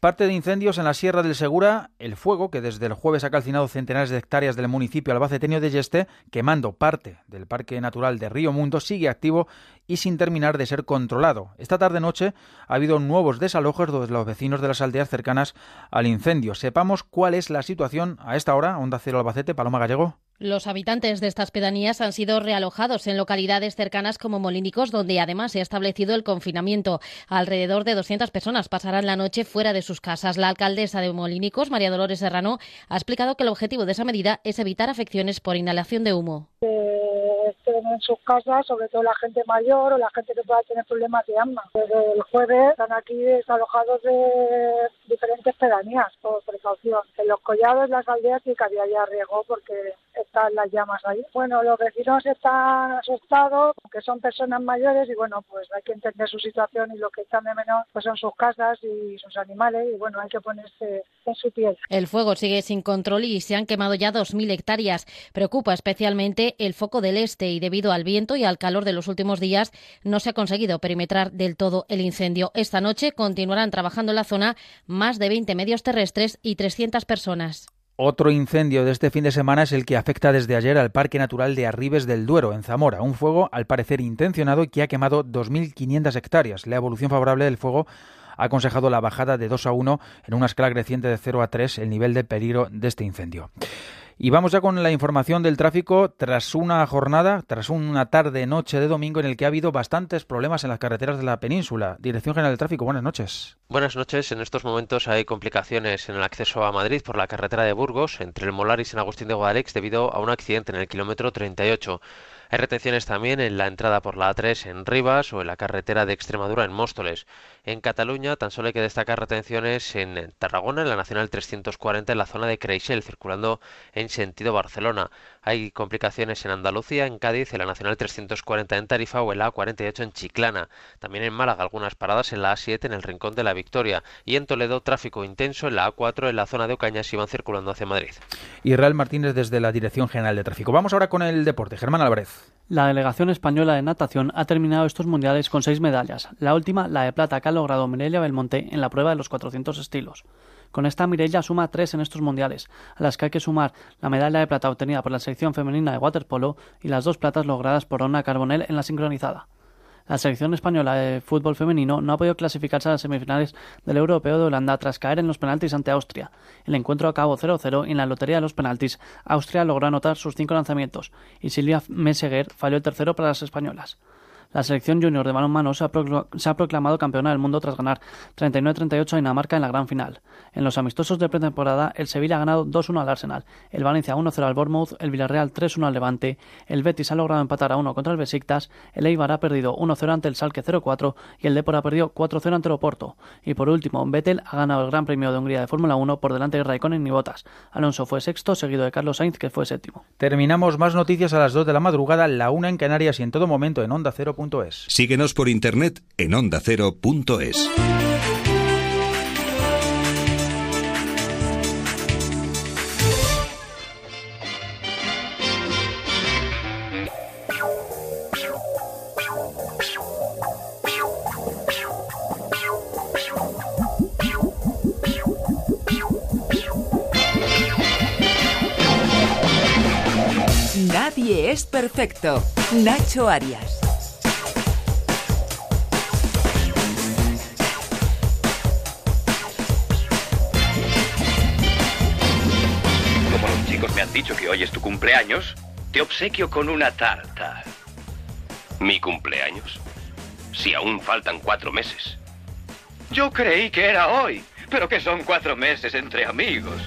Parte de incendios en la Sierra del Segura, el fuego que desde el jueves ha calcinado centenares de hectáreas del municipio albaceteño de Yeste, quemando parte del Parque Natural de Río Mundo, sigue activo y sin terminar de ser controlado. Esta tarde-noche ha habido nuevos desalojos de los vecinos de las aldeas cercanas al incendio. Sepamos cuál es la situación a esta hora. Onda Cero Albacete, Paloma Gallego. Los habitantes de estas pedanías han sido realojados en localidades cercanas como Molínicos, donde además se ha establecido el confinamiento. Alrededor de 200 personas pasarán la noche fuera de sus casas. La alcaldesa de Molínicos, María Dolores Serrano, ha explicado que el objetivo de esa medida es evitar afecciones por inhalación de humo. estén en sus casas, sobre todo la gente mayor o la gente que pueda tener problemas de asma. Desde el jueves están aquí desalojados de diferentes pedanías por precaución. En los collados, las aldeas sí que había ya riesgo porque están las llamas ahí. Bueno, los vecinos están asustados, que son personas mayores y bueno, pues hay que entender su situación y lo que están de menos pues son sus casas y sus animales y bueno, hay que ponerse en su piel. El fuego sigue sin control y se han quemado ya 2.000 hectáreas. Preocupa especialmente el foco del este y debido al viento y al calor de los últimos días no se ha conseguido perimetrar del todo el incendio. Esta noche continuarán trabajando en la zona más de 20 medios terrestres y 300 personas. Otro incendio de este fin de semana es el que afecta desde ayer al Parque Natural de Arribes del Duero, en Zamora. Un fuego, al parecer intencionado, que ha quemado 2.500 hectáreas. La evolución favorable del fuego ha aconsejado la bajada de 2 a 1 en una escala creciente de 0 a 3 el nivel de peligro de este incendio. Y vamos ya con la información del tráfico tras una jornada, tras una tarde-noche de domingo en el que ha habido bastantes problemas en las carreteras de la península. Dirección General del Tráfico, buenas noches. Buenas noches. En estos momentos hay complicaciones en el acceso a Madrid por la carretera de Burgos entre el Molar y San Agustín de Guadalix debido a un accidente en el kilómetro 38. Hay retenciones también en la entrada por la A3 en Rivas o en la carretera de Extremadura en Móstoles. En Cataluña tan solo hay que destacar retenciones en Tarragona, en la Nacional 340, en la zona de Creixell, circulando en sentido Barcelona. Hay complicaciones en Andalucía, en Cádiz, en la Nacional 340 en Tarifa o en la A48 en Chiclana. También en Málaga algunas paradas en la A7 en el Rincón de la Victoria. Y en Toledo tráfico intenso en la A4 en la zona de Ocañas y van circulando hacia Madrid. Israel Martínez desde la Dirección General de Tráfico. Vamos ahora con el deporte. Germán Álvarez. La delegación española de natación ha terminado estos mundiales con seis medallas. La última, la de plata, que ha logrado Mireia Belmonte en la prueba de los 400 estilos. Con esta Mireia suma tres en estos mundiales, a las que hay que sumar la medalla de plata obtenida por la selección femenina de waterpolo y las dos platas logradas por Ona Carbonell en la sincronizada. La selección española de fútbol femenino no ha podido clasificarse a las semifinales del Europeo de Holanda tras caer en los penaltis ante Austria. El encuentro acabó 0-0 y en la lotería de los penaltis Austria logró anotar sus cinco lanzamientos y Silvia Meseguer falló el tercero para las españolas. La selección junior de balonmano se ha, se ha proclamado campeona del mundo tras ganar 39-38 a Dinamarca en la gran final. En los amistosos de pretemporada, el Sevilla ha ganado 2-1 al Arsenal, el Valencia 1-0 al Bournemouth, el Villarreal 3-1 al Levante, el Betis ha logrado empatar a 1 contra el Besiktas, el Eibar ha perdido 1-0 ante el Salque 0-4 y el Depor ha perdido 4-0 ante el Oporto. Y por último, Vettel ha ganado el Gran Premio de Hungría de Fórmula 1 por delante de Raikkonen y Bottas. Alonso fue sexto, seguido de Carlos Sainz, que fue séptimo. Terminamos más noticias a las 2 de la madrugada, la 1 en Canarias y en todo momento en Onda Síguenos por internet en ondacero.es. Nadie es perfecto. Nacho Arias. Chicos me han dicho que hoy es tu cumpleaños, te obsequio con una tarta. ¿Mi cumpleaños? Si aún faltan cuatro meses. Yo creí que era hoy, pero que son cuatro meses entre amigos.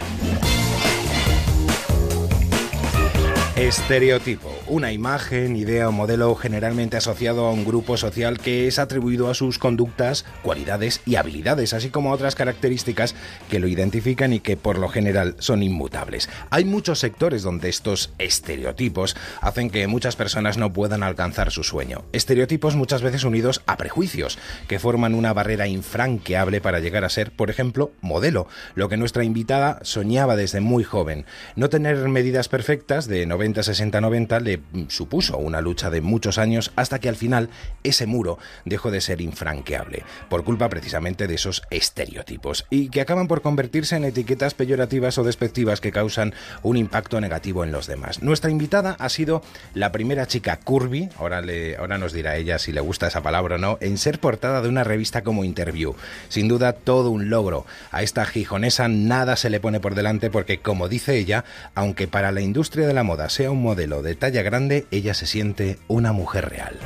Estereotipo, una imagen, idea o modelo generalmente asociado a un grupo social que es atribuido a sus conductas, cualidades y habilidades, así como a otras características que lo identifican y que por lo general son inmutables. Hay muchos sectores donde estos estereotipos hacen que muchas personas no puedan alcanzar su sueño. Estereotipos muchas veces unidos a prejuicios, que forman una barrera infranqueable para llegar a ser, por ejemplo, modelo, lo que nuestra invitada soñaba desde muy joven. No tener medidas perfectas de 90 60-90 le supuso una lucha de muchos años hasta que al final ese muro dejó de ser infranqueable, por culpa precisamente de esos estereotipos, y que acaban por convertirse en etiquetas peyorativas o despectivas que causan un impacto negativo en los demás. Nuestra invitada ha sido la primera chica curvy, ahora, le, ahora nos dirá ella si le gusta esa palabra o no, en ser portada de una revista como Interview. Sin duda todo un logro. A esta gijonesa nada se le pone por delante porque, como dice ella, aunque para la industria de la moda sea un modelo de talla grande, ella se siente una mujer real.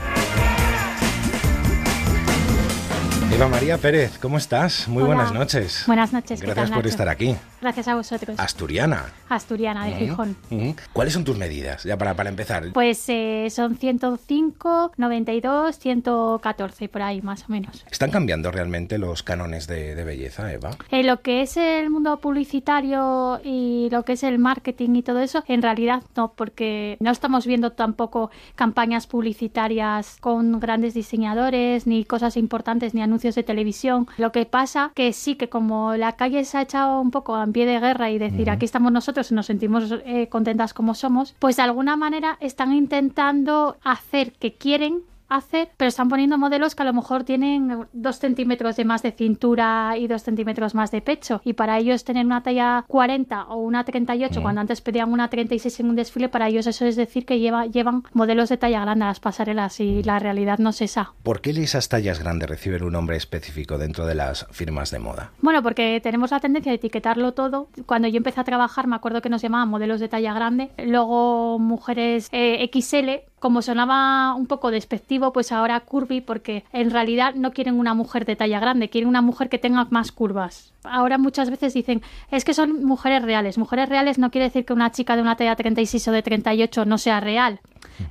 Eva María Pérez, ¿cómo estás? Muy Hola. buenas noches. Buenas noches. ¿qué Gracias tal, por estar aquí. Gracias a vosotros. Asturiana. Asturiana de Ujú, Gijón. ¿Cuáles son tus medidas? Ya para, para empezar. Pues eh, son 105, 92, 114, por ahí más o menos. ¿Están cambiando realmente los cánones de, de belleza, Eva? En lo que es el mundo publicitario y lo que es el marketing y todo eso, en realidad no, porque no estamos viendo tampoco campañas publicitarias con grandes diseñadores, ni cosas importantes, ni anuncios de televisión. Lo que pasa que sí que como la calle se ha echado un poco en pie de guerra y decir aquí estamos nosotros y nos sentimos eh, contentas como somos, pues de alguna manera están intentando hacer que quieren hacer, pero están poniendo modelos que a lo mejor tienen dos centímetros de más de cintura y dos centímetros más de pecho. Y para ellos tener una talla 40 o una 38, cuando antes pedían una 36 en un desfile, para ellos eso es decir que lleva, llevan modelos de talla grande a las pasarelas y la realidad no es esa. ¿Por qué esas tallas grandes reciben un nombre específico dentro de las firmas de moda? Bueno, porque tenemos la tendencia de etiquetarlo todo. Cuando yo empecé a trabajar, me acuerdo que nos llamaban modelos de talla grande, luego mujeres eh, XL. Como sonaba un poco despectivo, pues ahora curvy, porque en realidad no quieren una mujer de talla grande, quieren una mujer que tenga más curvas. Ahora muchas veces dicen, es que son mujeres reales. Mujeres reales no quiere decir que una chica de una talla 36 o de 38 no sea real.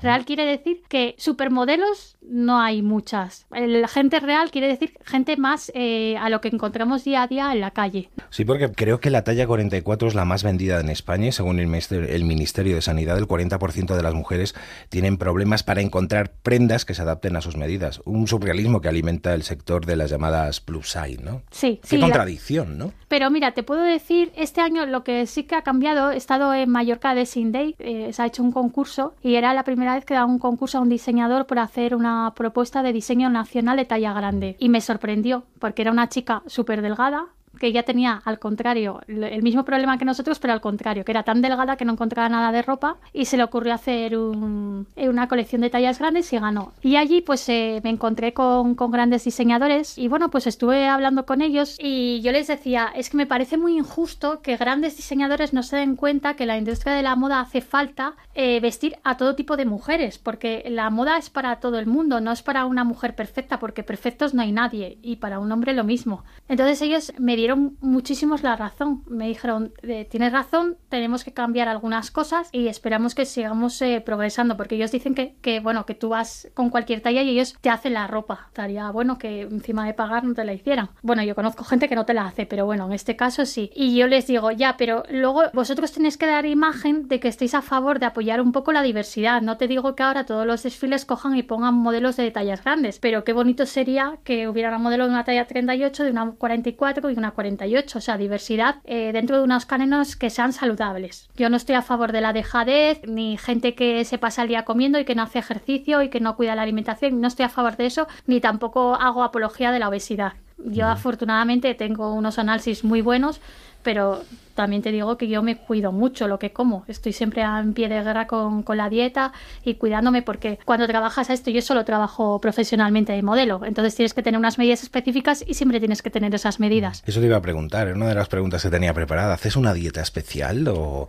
Real quiere decir que supermodelos no hay muchas. El gente real quiere decir gente más eh, a lo que encontramos día a día en la calle. Sí, porque creo que la talla 44 es la más vendida en España y según el Ministerio, el Ministerio de Sanidad, el 40% de las mujeres tienen problemas para encontrar prendas que se adapten a sus medidas. Un surrealismo que alimenta el sector de las llamadas plus size, ¿no? Sí, Qué sí. la- contradicción, ¿no? Pero mira, te puedo decir, este año lo que sí que ha cambiado, he estado en Mallorca de Day, eh, se ha hecho un concurso y era la primera vez que daba un concurso a un diseñador por hacer una propuesta de diseño nacional de talla grande. Y me sorprendió, porque era una chica súper delgada, que ella tenía, al contrario, el mismo problema que nosotros, pero al contrario, que era tan delgada que no encontraba nada de ropa y se le ocurrió hacer una colección de tallas grandes y ganó. Y allí pues eh, me encontré con, con grandes diseñadores y bueno, pues estuve hablando con ellos y yo les decía, es que me parece muy injusto que grandes diseñadores no se den cuenta que la industria de la moda hace falta eh, vestir a todo tipo de mujeres, porque la moda es para todo el mundo, no es para una mujer perfecta, porque perfectos no hay nadie, y para un hombre lo mismo. Entonces ellos me dieron muchísimos la razón, me dijeron, eh, tienes razón, tenemos que cambiar algunas cosas y esperamos que sigamos eh, progresando, porque ellos dicen que, bueno, que tú vas con cualquier talla y ellos te hacen la ropa. Estaría bueno que encima de pagar no te la hicieran. Bueno, yo conozco gente que no te la hace, pero bueno, en este caso sí. Y yo les digo, ya, pero luego vosotros tenéis que dar imagen de que estéis a favor de apoyar un poco la diversidad. No te digo que ahora todos los desfiles cojan y pongan modelos de tallas grandes, pero qué bonito sería que hubiera un modelo de una talla 38, de una 44 y una 48. O sea, diversidad eh, dentro de unos cánones que sean saludables. Yo no estoy a favor de la dejadez, ni gente que se pasa el día comiendo y que no hace ejercicio y que no cuida la alimentación. No estoy a favor de eso, ni tampoco hago apología de la obesidad. Yo afortunadamente tengo unos análisis muy buenos, pero también te digo que yo me cuido mucho lo que como. Estoy siempre en pie de guerra con, con, la dieta y cuidándome porque cuando trabajas a esto yo solo trabajo profesionalmente de modelo. Entonces tienes que tener unas medidas específicas y siempre tienes que tener esas medidas. Eso te iba a preguntar, una de las preguntas que tenía preparada. ¿Haces una dieta especial o,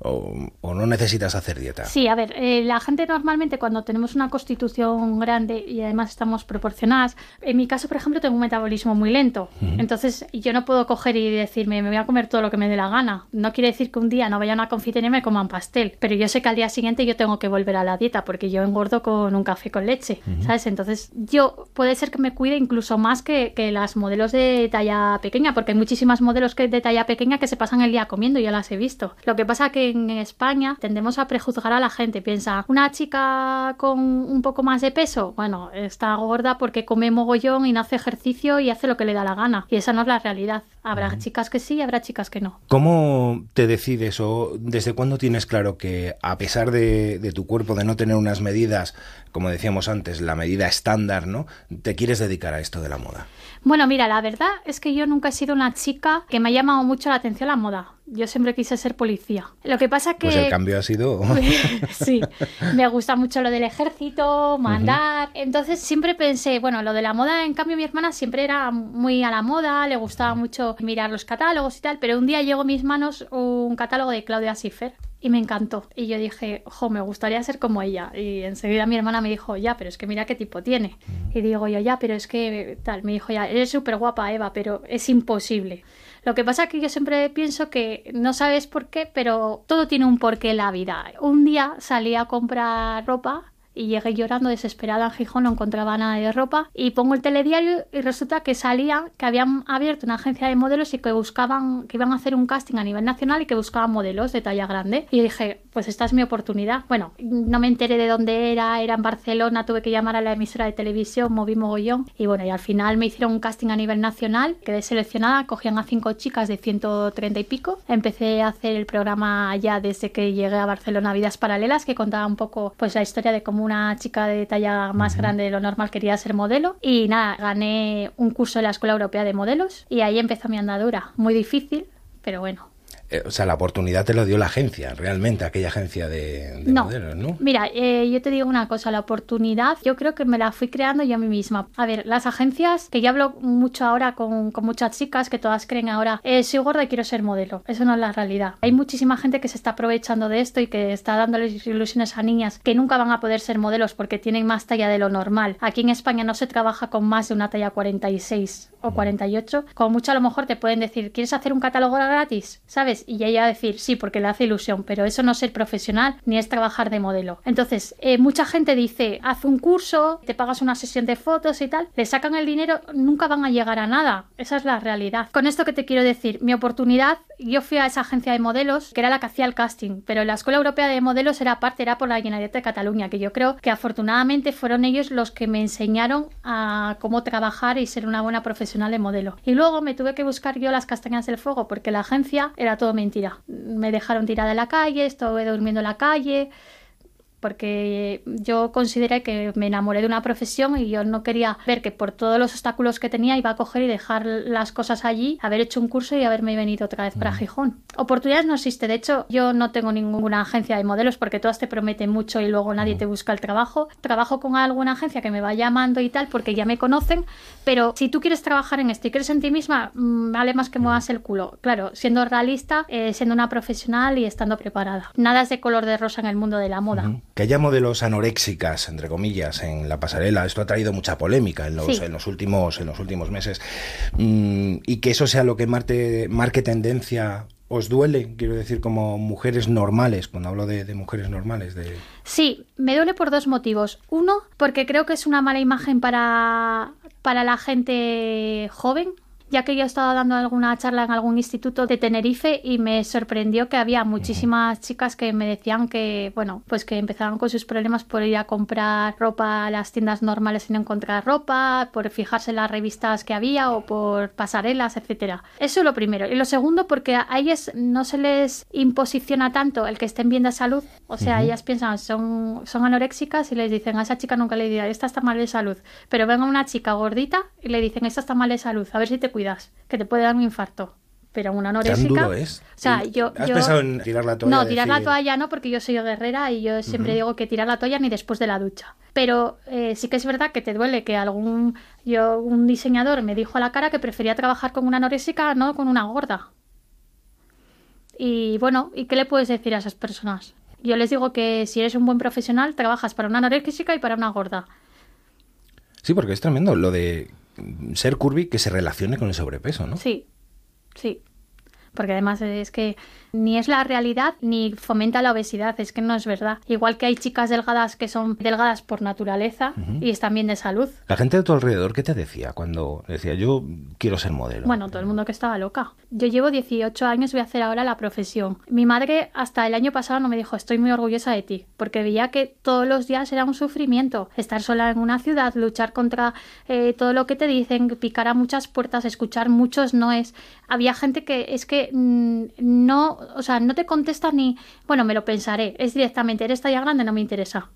o, no necesitas hacer dieta? Sí, a ver, eh, la gente normalmente cuando tenemos una constitución grande y además estamos proporcionadas, en mi caso, por ejemplo, tengo un metabolismo muy lento. Entonces yo no puedo coger y decirme, me voy a comer todo lo que me dé la gana no quiere decir que un día no vaya a una confitería y me coman pastel, pero yo sé que al día siguiente yo tengo que volver a la dieta porque yo engordo con un café con leche, ¿sabes? Entonces yo puede ser que me cuide incluso más que, que las modelos de talla pequeña, porque hay muchísimas modelos que de talla pequeña que se pasan el día comiendo, yo las he visto. Lo que pasa que en España tendemos a prejuzgar a la gente, piensa, una chica con un poco más de peso, bueno, está gorda porque come mogollón y no hace ejercicio y hace lo que le da la gana, y esa no es la realidad. Habrá chicas que sí, habrá chicas que no. ¿Cómo te decides o desde cuándo tienes claro que a pesar de, de, tu cuerpo de no tener unas medidas, como decíamos antes, la medida estándar, ¿no? Te quieres dedicar a esto de la moda. Bueno, mira, la verdad es que yo nunca he sido una chica que me ha llamado mucho la atención la moda. Yo siempre quise ser policía. Lo que pasa que... Pues el cambio ha sido... [LAUGHS] [LAUGHS] sí, me gusta mucho lo del ejército, mandar. Entonces siempre pensé, bueno, lo de la moda, en cambio mi hermana siempre era muy a la moda, le gustaba mucho mirar los catálogos y tal, pero un día llegó a mis manos un catálogo de Claudia Schiffer y me encantó. Y yo dije, jo, me gustaría ser como ella. Y enseguida mi hermana me dijo, ya, pero es que mira qué tipo tiene. Y digo yo, ya, pero es que tal. Me dijo, ya, eres súper guapa, Eva, pero es imposible. Lo que pasa es que yo siempre pienso que no sabes por qué, pero todo tiene un porqué en la vida. Un día salí a comprar ropa y llegué llorando desesperada en Gijón, no encontraba nada de ropa y pongo el telediario y resulta que salía que habían abierto una agencia de modelos y que buscaban, que iban a hacer un casting a nivel nacional y que buscaban modelos de talla grande. Y dije, pues esta es mi oportunidad. Bueno, no me enteré de dónde era, era en Barcelona, tuve que llamar a la emisora de televisión, moví mogollón y bueno, y al final me hicieron un casting a nivel nacional, quedé seleccionada, cogían a cinco chicas de 130 y pico, empecé a hacer el programa ya desde que llegué a Barcelona Vidas Paralelas que contaba un poco pues la historia de cómo una chica de talla más grande de lo normal quería ser modelo y nada, gané un curso de la Escuela Europea de Modelos y ahí empezó mi andadura. Muy difícil, pero bueno, o sea, la oportunidad te lo dio la agencia, realmente, aquella agencia de, modelos, ¿no? Mira, eh, yo te digo una cosa, la oportunidad yo creo que me la fui creando yo a mí misma. A ver, las agencias, que yo hablo mucho ahora con, con muchas chicas que todas creen ahora, eh, soy gorda y quiero ser modelo. Eso no es la realidad. Hay muchísima gente que se está aprovechando de esto y que está dándoles ilusiones a niñas que nunca van a poder ser modelos porque tienen más talla de lo normal. Aquí en España no se trabaja con más de una talla 46 o 48. Como mucho a lo mejor te pueden decir, ¿quieres hacer un catálogo gratis? ¿Sabes? Y ella decir, sí, porque le hace ilusión, pero eso no es ser profesional ni es trabajar de modelo. Entonces, eh, mucha gente dice, haz un curso, te pagas una sesión de fotos y tal, le sacan el dinero, nunca van a llegar a nada. Esa es la realidad. Con esto que te quiero decir, mi oportunidad, yo fui a esa agencia de modelos, que era la que hacía el casting, pero la Escuela Europea de Modelos era parte, era por la Generalitat de Cataluña, que yo creo que afortunadamente fueron ellos los que me enseñaron a cómo trabajar y ser una buena profesional de modelo. Y luego me tuve que buscar yo las castañas del fuego, porque la agencia era todo mentira. Me dejaron tirada en la calle, estuve durmiendo en la calle. Porque yo consideré que me enamoré de una profesión y yo no quería ver que por todos los obstáculos que tenía iba a coger y dejar las cosas allí, haber hecho un curso y haberme venido otra vez para Gijón. Oportunidades no existe, de hecho yo no tengo ninguna agencia de modelos porque todas te prometen mucho y luego nadie te busca el trabajo. Trabajo con alguna agencia que me va llamando y tal porque ya me conocen, pero si tú quieres trabajar en esto y crees en ti misma, mm, vale más que muevas el culo. Claro, siendo realista, eh, siendo una profesional y estando preparada. Nada es de color de rosa en el mundo de la moda que haya modelos anoréxicas, entre comillas, en la pasarela, esto ha traído mucha polémica en los, en los, últimos, en los últimos meses. Mm, y que eso sea lo que marque, marque tendencia ¿Os duele, quiero decir, como mujeres normales, cuando hablo de, de, mujeres normales? De... Sí, me duele por dos motivos. Uno, porque creo que es una mala imagen para, para la gente joven, ya que yo estaba dando alguna charla en algún instituto de Tenerife y me sorprendió que había muchísimas chicas que me decían que, bueno, pues que empezaban con sus problemas por ir a comprar ropa a las tiendas normales sin encontrar ropa, por fijarse en las revistas que había o por pasarelas, etcétera. Eso es lo primero. Y lo segundo, porque a ellas no se les imposiciona tanto el que estén bien de salud. O sea, ellas piensan, son, son anoréxicas y les dicen a esa chica nunca le dirá, esta está mal de salud. Pero venga una chica gordita y le dicen, esta está mal de salud, a ver si te que te puede dar un infarto. Pero una anoréxica. ¿Tan duro es? O sea, yo. ¿Has pensado en tirar la toalla? No, tirar la toalla no, porque yo soy guerrera y yo siempre digo que tirar la toalla ni después de la ducha. Pero eh, sí que es verdad que te duele que algún. Yo, un diseñador me dijo a la cara que prefería trabajar con una anoréxica, no con una gorda. Y bueno, ¿y qué le puedes decir a esas personas? Yo les digo que si eres un buen profesional, trabajas para una anoréxica y para una gorda. Sí, porque es tremendo lo de ser curvy que se relacione con el sobrepeso, ¿no? Sí, sí. Porque además es que ni es la realidad ni fomenta la obesidad, es que no es verdad. Igual que hay chicas delgadas que son delgadas por naturaleza y están bien de salud. La gente de tu alrededor, ¿qué te decía cuando decía yo quiero ser modelo? Bueno, todo el mundo que estaba loca. Yo llevo 18 años, voy a hacer ahora la profesión. Mi madre hasta el año pasado no me dijo estoy muy orgullosa de ti, porque veía que todos los días era un sufrimiento. Estar sola en una ciudad, luchar contra eh, todo lo que te dicen, picar a muchas puertas, escuchar muchos noes. Había gente que es que mm, no o sea, no te contesta ni, bueno, me lo pensaré, es directamente, eres talla grande, no me interesa.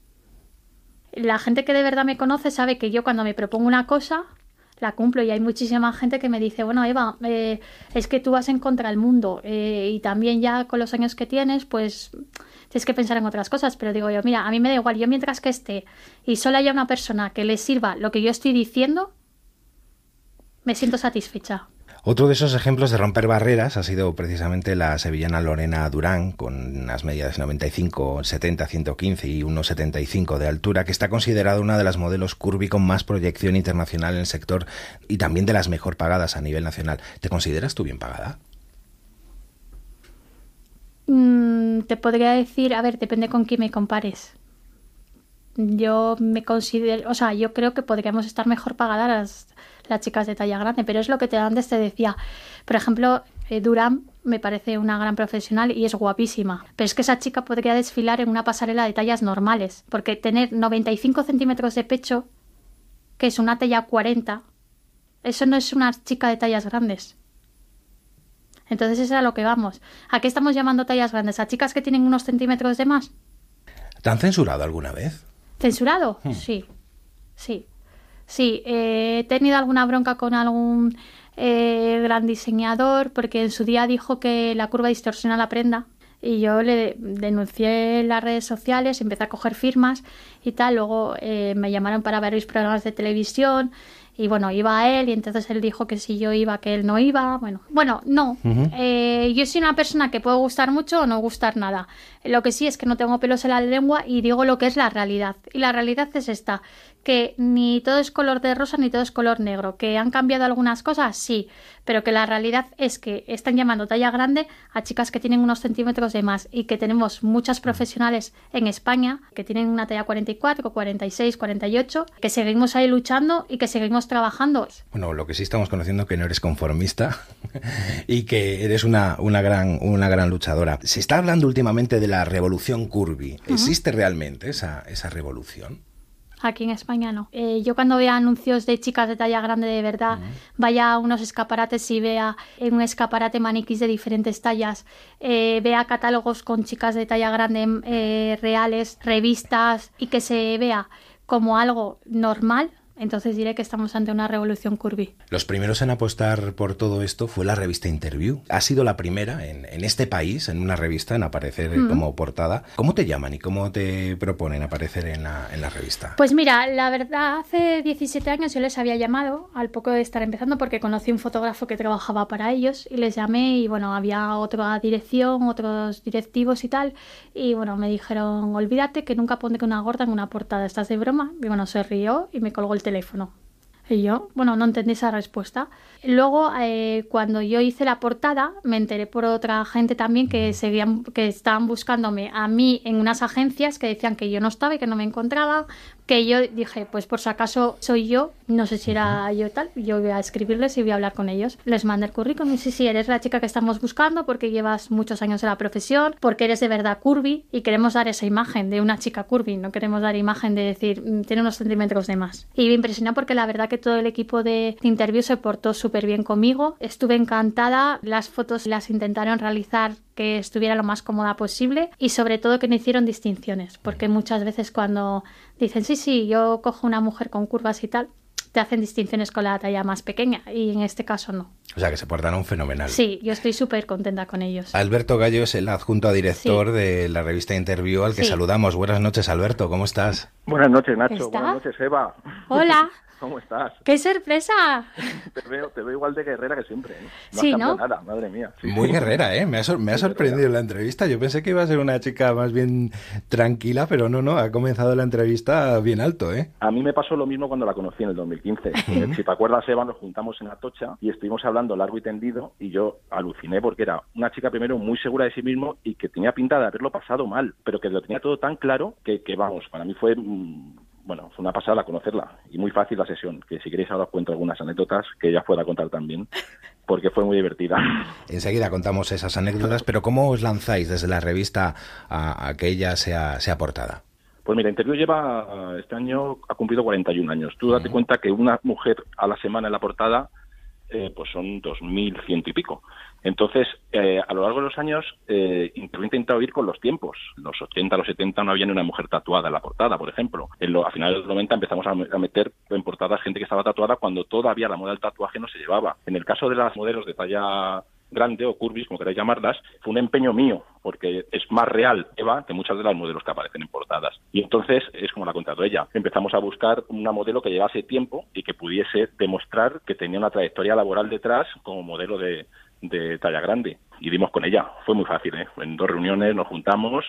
La gente que de verdad me conoce sabe que yo cuando me propongo una cosa, la cumplo y hay muchísima gente que me dice, bueno, Eva, eh, es que tú vas en contra del mundo eh, y también ya con los años que tienes, pues tienes que pensar en otras cosas, pero digo yo, mira, a mí me da igual, yo mientras que esté y solo haya una persona que le sirva lo que yo estoy diciendo, me siento satisfecha. Otro de esos ejemplos de romper barreras ha sido precisamente la sevillana Lorena Durán, con unas medidas de 95, 70, 115 y 1,75 de altura, que está considerada una de las modelos curvy con más proyección internacional en el sector y también de las mejor pagadas a nivel nacional. ¿Te consideras tú bien pagada? Mm, te podría decir, a ver, depende con quién me compares. Yo me considero, o sea, yo creo que podríamos estar mejor pagadas las chicas de talla grande, pero es lo que te antes te decía. Por ejemplo, eh, Durán me parece una gran profesional y es guapísima, pero es que esa chica podría desfilar en una pasarela de tallas normales, porque tener 95 centímetros de pecho, que es una talla 40, eso no es una chica de tallas grandes. Entonces es a lo que vamos. ¿A qué estamos llamando tallas grandes? ¿A chicas que tienen unos centímetros de más? ¿Te han censurado alguna vez? ¿Censurado? Hmm. Sí. Sí. Sí, eh, he tenido alguna bronca con algún eh, gran diseñador porque en su día dijo que la curva distorsiona la prenda y yo le denuncié en las redes sociales, empecé a coger firmas y tal, luego eh, me llamaron para ver mis programas de televisión y bueno, iba a él y entonces él dijo que si yo iba, que él no iba. Bueno, bueno, no. Eh, yo soy una persona que puede gustar mucho o no gustar nada. Lo que sí es que no tengo pelos en la lengua y digo lo que es la realidad. Y la realidad es esta, que ni todo es color de rosa ni todo es color negro. ¿Que han cambiado algunas cosas? Sí, pero que la realidad es que están llamando talla grande a chicas que tienen unos centímetros de más y que tenemos muchas profesionales en España que tienen una talla 44, 46, 48, que seguimos ahí luchando y que seguimos trabajando. Bueno, lo que sí estamos conociendo es que no eres conformista [LAUGHS] y que eres una, una, gran, una gran luchadora. Se está hablando últimamente de la revolución curvy. ¿Existe realmente esa, esa revolución? Aquí en España no. Eh, yo cuando vea anuncios de chicas de talla grande de verdad, vaya a unos escaparates y vea en un escaparate maniquís de diferentes tallas, eh, vea catálogos con chicas de talla grande eh, reales, revistas y que se vea como algo normal, entonces diré que estamos ante una revolución curvy. Los primeros en apostar por todo esto fue la revista Interview. Ha sido la primera en, en este país, en una revista, en aparecer Mm. como portada. ¿Cómo te llaman y cómo te proponen aparecer en la, en la revista? Pues mira, la verdad, hace 17 años yo les había llamado al poco de estar empezando porque conocí un fotógrafo que trabajaba para ellos y les llamé y bueno, había otra dirección, otros directivos y tal y bueno, me dijeron, olvídate que nunca pondré una gorda en una portada, estás de broma y bueno, se rió y me colgó el teléfono. Y yo, bueno, no entendí esa respuesta. Luego, eh, cuando yo hice la portada, me enteré por otra gente también que seguían, que estaban buscándome a mí en unas agencias que decían que yo no estaba y que no me encontraba, que yo dije, pues por si acaso soy yo, no sé si era yo tal, yo voy a escribirles y voy a hablar con ellos. Les mandé el currículum y sí, sí, eres la chica que estamos buscando porque llevas muchos años en la profesión, porque eres de verdad curvy y queremos dar esa imagen de una chica curvy, no queremos dar imagen de decir, "Mm, tiene unos centímetros de más. Y me impresionó porque la verdad que todo el equipo de interview se portó súper bien conmigo, estuve encantada, las fotos las intentaron realizar que estuviera lo más cómoda posible y sobre todo que no hicieron distinciones, porque muchas veces cuando dicen, sí, sí, yo cojo una mujer con curvas y tal, te hacen distinciones con la talla más pequeña y en este caso no. O sea, que se portaron fenomenal. Sí, yo estoy súper contenta con ellos. Alberto Gallo es el adjunto a director de la revista Interview al que Sí. saludamos. Buenas noches, Alberto, ¿cómo estás? Buenas noches, Nacho. ¿Está? Buenas noches, Eva. Hola, [LAUGHS] ¿Cómo estás? qué sorpresa. [LAUGHS] Te veo, te veo igual de guerrera que siempre. ¿eh? No Sí, has cambiado ¿no? nada, madre mía. Sí, Muy sí. guerrera, ¿eh? Me ha, sor- me ha sorprendido la entrevista. Yo pensé que iba a ser una chica más bien tranquila, pero no, no, ha comenzado la entrevista bien alto, ¿eh? A mí me pasó lo mismo cuando la conocí en el 2015. [LAUGHS] Eh, si te acuerdas, Eva, nos juntamos en Atocha y estuvimos hablando largo y tendido y yo aluciné porque era una chica primero muy segura de sí mismo y que tenía pinta de haberlo pasado mal, pero que lo tenía todo tan claro que, que vamos, para mí fue... mm, Bueno, fue una pasada conocerla y muy fácil la sesión, que si queréis ahora os cuento algunas anécdotas que ella pueda contar también, porque fue muy divertida. [LAUGHS] Enseguida contamos esas anécdotas, pero ¿cómo os lanzáis desde la revista a, a que ella sea, sea portada? Pues mira, Interview lleva, este año ha cumplido 41 años. Tú date cuenta que una mujer a la semana en la portada, eh, pues son 2.100 y pico. Entonces, eh, lo largo de los años, eh, ha intentado ir con los tiempos. En los 80, los 70 no había ni una mujer tatuada en la portada, por ejemplo. En lo- a finales de los 90 empezamos a, me- a meter en portadas gente que estaba tatuada cuando todavía la moda del tatuaje no se llevaba. En el caso de las modelos de talla grande o curvis, como queráis llamarlas, fue un empeño mío, porque es más real Eva que muchas de las modelos que aparecen en portadas. Y entonces es como la ha contado ella. Empezamos a buscar una modelo que llevase tiempo y que pudiese demostrar que tenía una trayectoria laboral detrás como modelo de, de talla grande. Y dimos con ella. Fue muy fácil, ¿eh? En dos reuniones nos juntamos,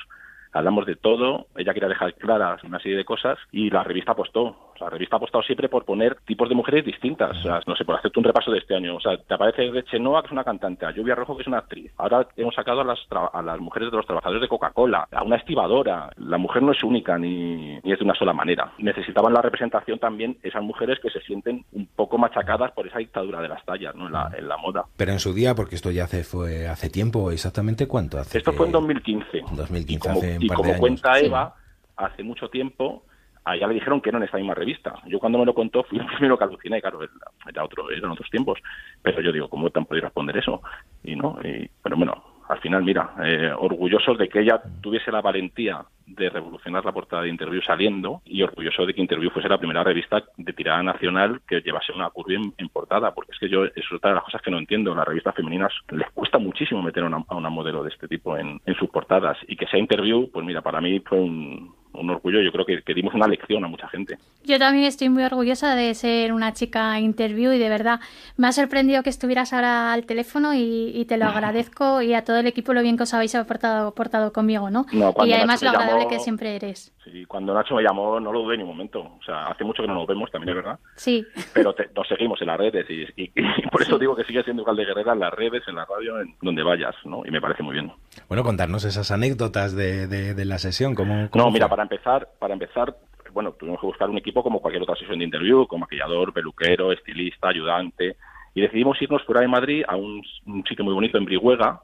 hablamos de todo, ella quería dejar claras una serie de cosas y la revista apostó. La revista ha apostado siempre por poner tipos de mujeres distintas. O sea, no sé, por hacerte un repaso de este año. O sea, te aparece Reche Noa, que es una cantante, a Lluvia Rojo, que es una actriz. Ahora hemos sacado a las, tra- a las mujeres de los trabajadores de Coca-Cola, a una estibadora. La mujer no es única ni, ni es de una sola manera. Necesitaban la representación también esas mujeres que se sienten un poco machacadas por esa dictadura de las tallas ¿no? en, la, en la moda. Pero en su día, porque esto ya hace, fue hace tiempo, ¿exactamente cuánto hace? Esto fue en 2015. 2015, como, hace un y de como años. cuenta Sí. Eva, hace mucho tiempo, a ella le dijeron que no en esta misma revista. Yo cuando me lo contó fui [LAUGHS] el primero que aluciné, claro, era, otro, eran otros tiempos. Pero yo digo, ¿cómo te han podido responder eso? Y no, y, pero bueno, al final, mira, eh, orgullosos de que ella tuviese la valentía de revolucionar la portada de Interview saliendo y orgulloso de que Interview fuese la primera revista de tirada nacional que llevase una curva en, portada, porque es que yo, es otra de las cosas que no entiendo, las revistas femeninas les cuesta muchísimo meter una, a una modelo de este tipo en, en sus portadas y que sea Interview, pues mira, para mí fue un, un orgullo, yo creo que, que dimos una lección a mucha gente. Yo también estoy muy orgullosa de ser una chica interview y de verdad me ha sorprendido que estuvieras ahora al teléfono y, y te lo [LAUGHS] agradezco y a todo el equipo lo bien que os habéis portado, portado conmigo, ¿no? Y además Nacho lo agradable llamó- que siempre eres. Sí, cuando Nacho me llamó no lo dudé ni un momento, o sea, hace mucho que no nos vemos, también es verdad, Sí. pero te- nos seguimos en las redes y, y- y por eso digo que sigue siendo igual de guerrera en las redes, en la radio, en donde vayas, ¿no? Y me parece muy bien. Bueno, contarnos esas anécdotas de, de- de la sesión. ¿cómo, cómo No, mira, fue? para empezar, para empezar, bueno, tuvimos que buscar un equipo como cualquier otra sesión de interview, con maquillador, peluquero, estilista, ayudante, y decidimos irnos fuera de Madrid a un, un sitio muy bonito en Brihuega,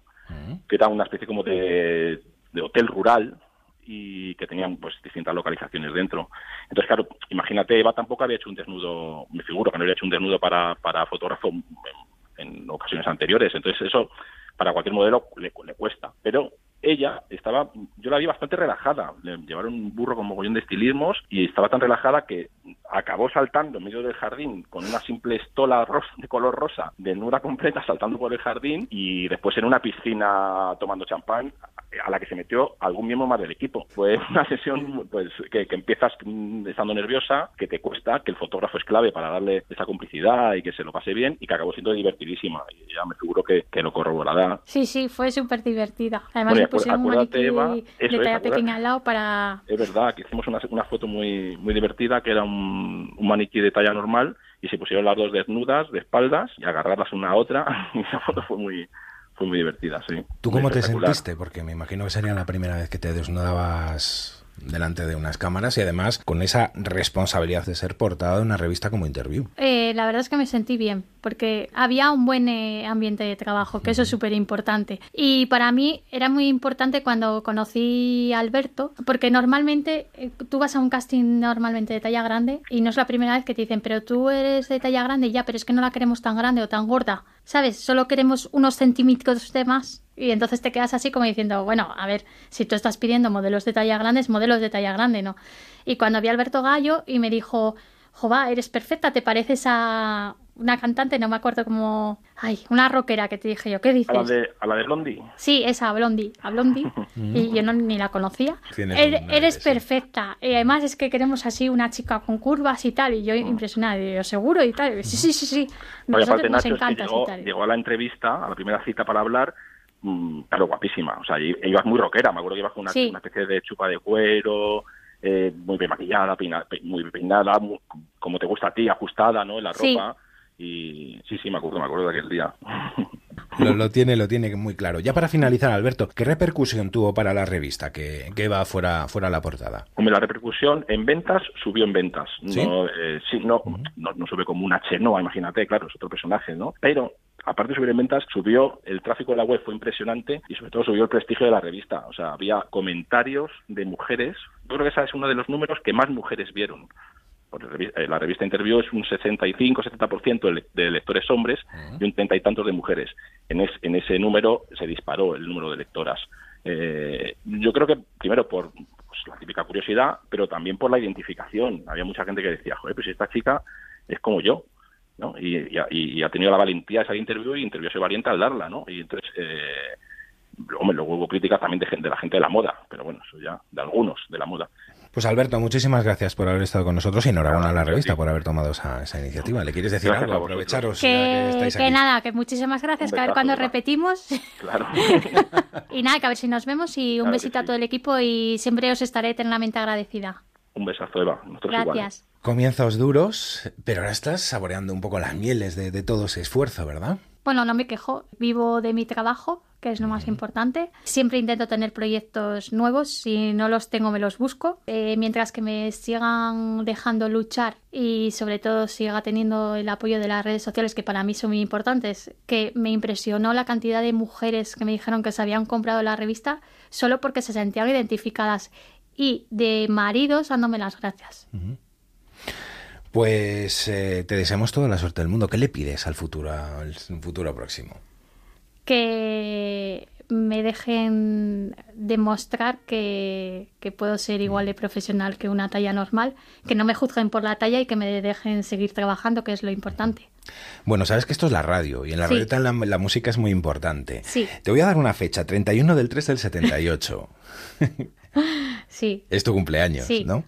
que era una especie como de, de hotel rural, y que tenían pues distintas localizaciones dentro. Entonces, claro, imagínate, Eva tampoco había hecho un desnudo, me figuro que no había hecho un desnudo para, para fotógrafo en, en ocasiones anteriores. Entonces, eso para cualquier modelo le, cuesta. Pero ella estaba, yo la vi bastante relajada. Le llevaron un burro con mogollón de estilismos y estaba tan relajada que acabó saltando en medio del jardín con una simple estola de color rosa, desnuda completa, saltando por el jardín y después en una piscina tomando champán a la que se metió algún miembro más del equipo. Fue [LAUGHS] una sesión pues que, que empiezas estando nerviosa, que te cuesta, que el fotógrafo es clave para darle esa complicidad y que se lo pase bien y que acabó siendo divertidísima. Y ya me figuro que, que lo corroborará. Sí, sí, fue súper divertida. Además Bueno, le pusieron un maniquí Eva, de eso es, talla acuérdate. pequeña al lado para... Es verdad que hicimos una, una foto muy, muy divertida que era un, un maniquí de talla normal y se pusieron las dos desnudas de espaldas y agarrarlas una a otra [LAUGHS] y esa foto fue muy fue muy divertida, sí. ¿Tú cómo te sentiste? Porque me imagino que sería la primera vez que te desnudabas delante de unas cámaras y además con esa responsabilidad de ser portada de una revista como Interview. Eh, la verdad es que me sentí bien, porque había un buen eh, ambiente de trabajo, que eso es súper importante. Y para mí era muy importante cuando conocí a Alberto, porque normalmente eh, tú vas a un casting normalmente de talla grande y no es la primera vez que te dicen, pero tú eres de talla grande ya, pero es que no la queremos tan grande o tan gorda, ¿sabes? Solo queremos unos centímetros de más. Y entonces te quedas así como diciendo, bueno, a ver, si tú estás pidiendo modelos de talla grande, es modelos de talla grande, ¿no? Y cuando vi a Alberto Gallo y me dijo, Jova, eres perfecta, te pareces a una cantante, no me acuerdo cómo... Ay, una rockera que te dije yo, ¿qué A la dices? de, a la de Blondie. Sí, esa, a Blondie, a Blondie, [LAUGHS] y yo no, ni la conocía. Er- un eres perfecta, y además es que queremos así una chica con curvas y tal, y yo impresionada, y yo seguro y tal, sí, sí, sí, sí, No, y aparte nosotros nos Nacho es que encanta llegó, y tal. llegó a la entrevista, a la primera cita para hablar, mm, claro, guapísima. O sea, ibas muy rockera, me acuerdo que ibas con una, Sí. una especie de chupa de cuero, eh, muy bien maquillada, muy peinada, mu- como te gusta a ti, ajustada, ¿no? En la Sí. ropa. Y sí, sí, me acuerdo, me acuerdo de aquel día. [LAUGHS] Lo, lo tiene, lo tiene muy claro. Ya para finalizar, Alberto, ¿qué repercusión tuvo para la revista que, que Eva fuera, fuera la portada? Hombre, la repercusión en ventas subió en ventas. ¿Sí? No, eh, sí, no, no, no sube como una Chenoa, imagínate, claro, es otro personaje, ¿no? Pero aparte de subir en ventas, subió el tráfico de la web fue impresionante y sobre todo subió el prestigio de la revista. O sea, había comentarios de mujeres. Yo creo que ese es uno de los números que más mujeres vieron. Eh, la revista Interview es un 65-70% de, le- de lectores hombres y un treinta y tantos de mujeres. En, es- en ese número se disparó el número de lectoras. Eh, yo creo que primero por pues, la típica curiosidad, pero también por la identificación. Había mucha gente que decía, joder, pues esta chica es como yo. ¿No? Y, y ha- y ha tenido la valentía de salir interview y interview ese valiente al darla, ¿no? Y entonces, eh, hombre, luego hubo críticas también de, gente, de la gente de la moda, pero bueno, eso ya, de algunos de la moda. Pues Alberto, muchísimas gracias por haber estado con nosotros y enhorabuena a la revista por haber tomado esa, esa iniciativa. ¿Le quieres decir Gracias algo? Aprovecharos ya que Que, nada, que muchísimas gracias, que a ver cuando Eva. repetimos. [LAUGHS] Claro. y nada, que a ver si nos vemos y un Claro besito a todo el equipo y siempre os estaré eternamente agradecida. Un besazo, Eva. Nosotros. Gracias. Comienzos duros, pero ahora estás saboreando un poco las mieles de, de todo ese esfuerzo, ¿verdad? Bueno, no me quejo, vivo de mi trabajo, que es lo más importante. Siempre intento tener proyectos nuevos, si no los tengo me los busco. Eh, mientras que me sigan dejando luchar y sobre todo siga teniendo el apoyo de las redes sociales, que para mí son muy importantes, que me impresionó la cantidad de mujeres que me dijeron que se habían comprado la revista solo porque se sentían identificadas y de maridos dándome las gracias. Pues eh, te deseamos toda la suerte del mundo. ¿Qué le pides al futuro, al futuro próximo? que me dejen demostrar que, que puedo ser igual de profesional que una talla normal, que no me juzguen por la talla y que me dejen seguir trabajando, que es lo importante. Bueno, sabes que esto es la radio y en la Sí. radio la, la música es muy importante. Sí. Te voy a dar una fecha, 31 del 3 del 78. [LAUGHS] Sí. es tu cumpleaños, Sí. ¿no?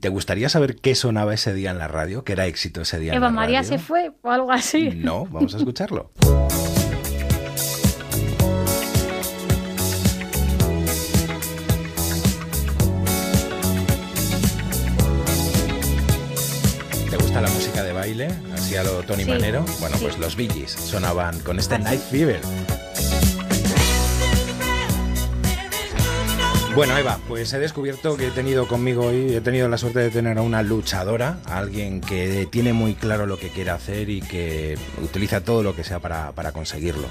¿Te gustaría saber qué sonaba ese día en la radio? ¿Qué era éxito ese día en Eva la María radio? se fue o algo así. No, vamos a escucharlo. ¿Te gusta la música de baile? Así a lo Tony Sí, Manero. Bueno, sí. pues los Gees sonaban con este Night Fever. Bueno, Eva, pues he descubierto que he tenido conmigo hoy, he tenido la suerte de tener a una luchadora, a alguien que tiene muy claro lo que quiere hacer y que utiliza todo lo que sea para, para conseguirlo.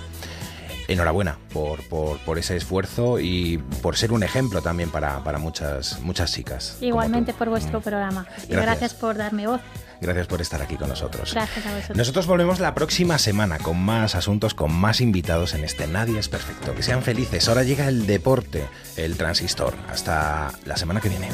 enhorabuena por, por, por, ese esfuerzo y por ser un ejemplo también para, para muchas, muchas chicas. Igualmente por vuestro mm. programa. Y gracias por darme voz. Gracias por estar aquí con nosotros. Gracias a vosotros. Nosotros volvemos la próxima semana con más asuntos, con más invitados en este Nadie es Perfecto. Que sean felices. Ahora llega el deporte, el transistor. Hasta la semana que viene.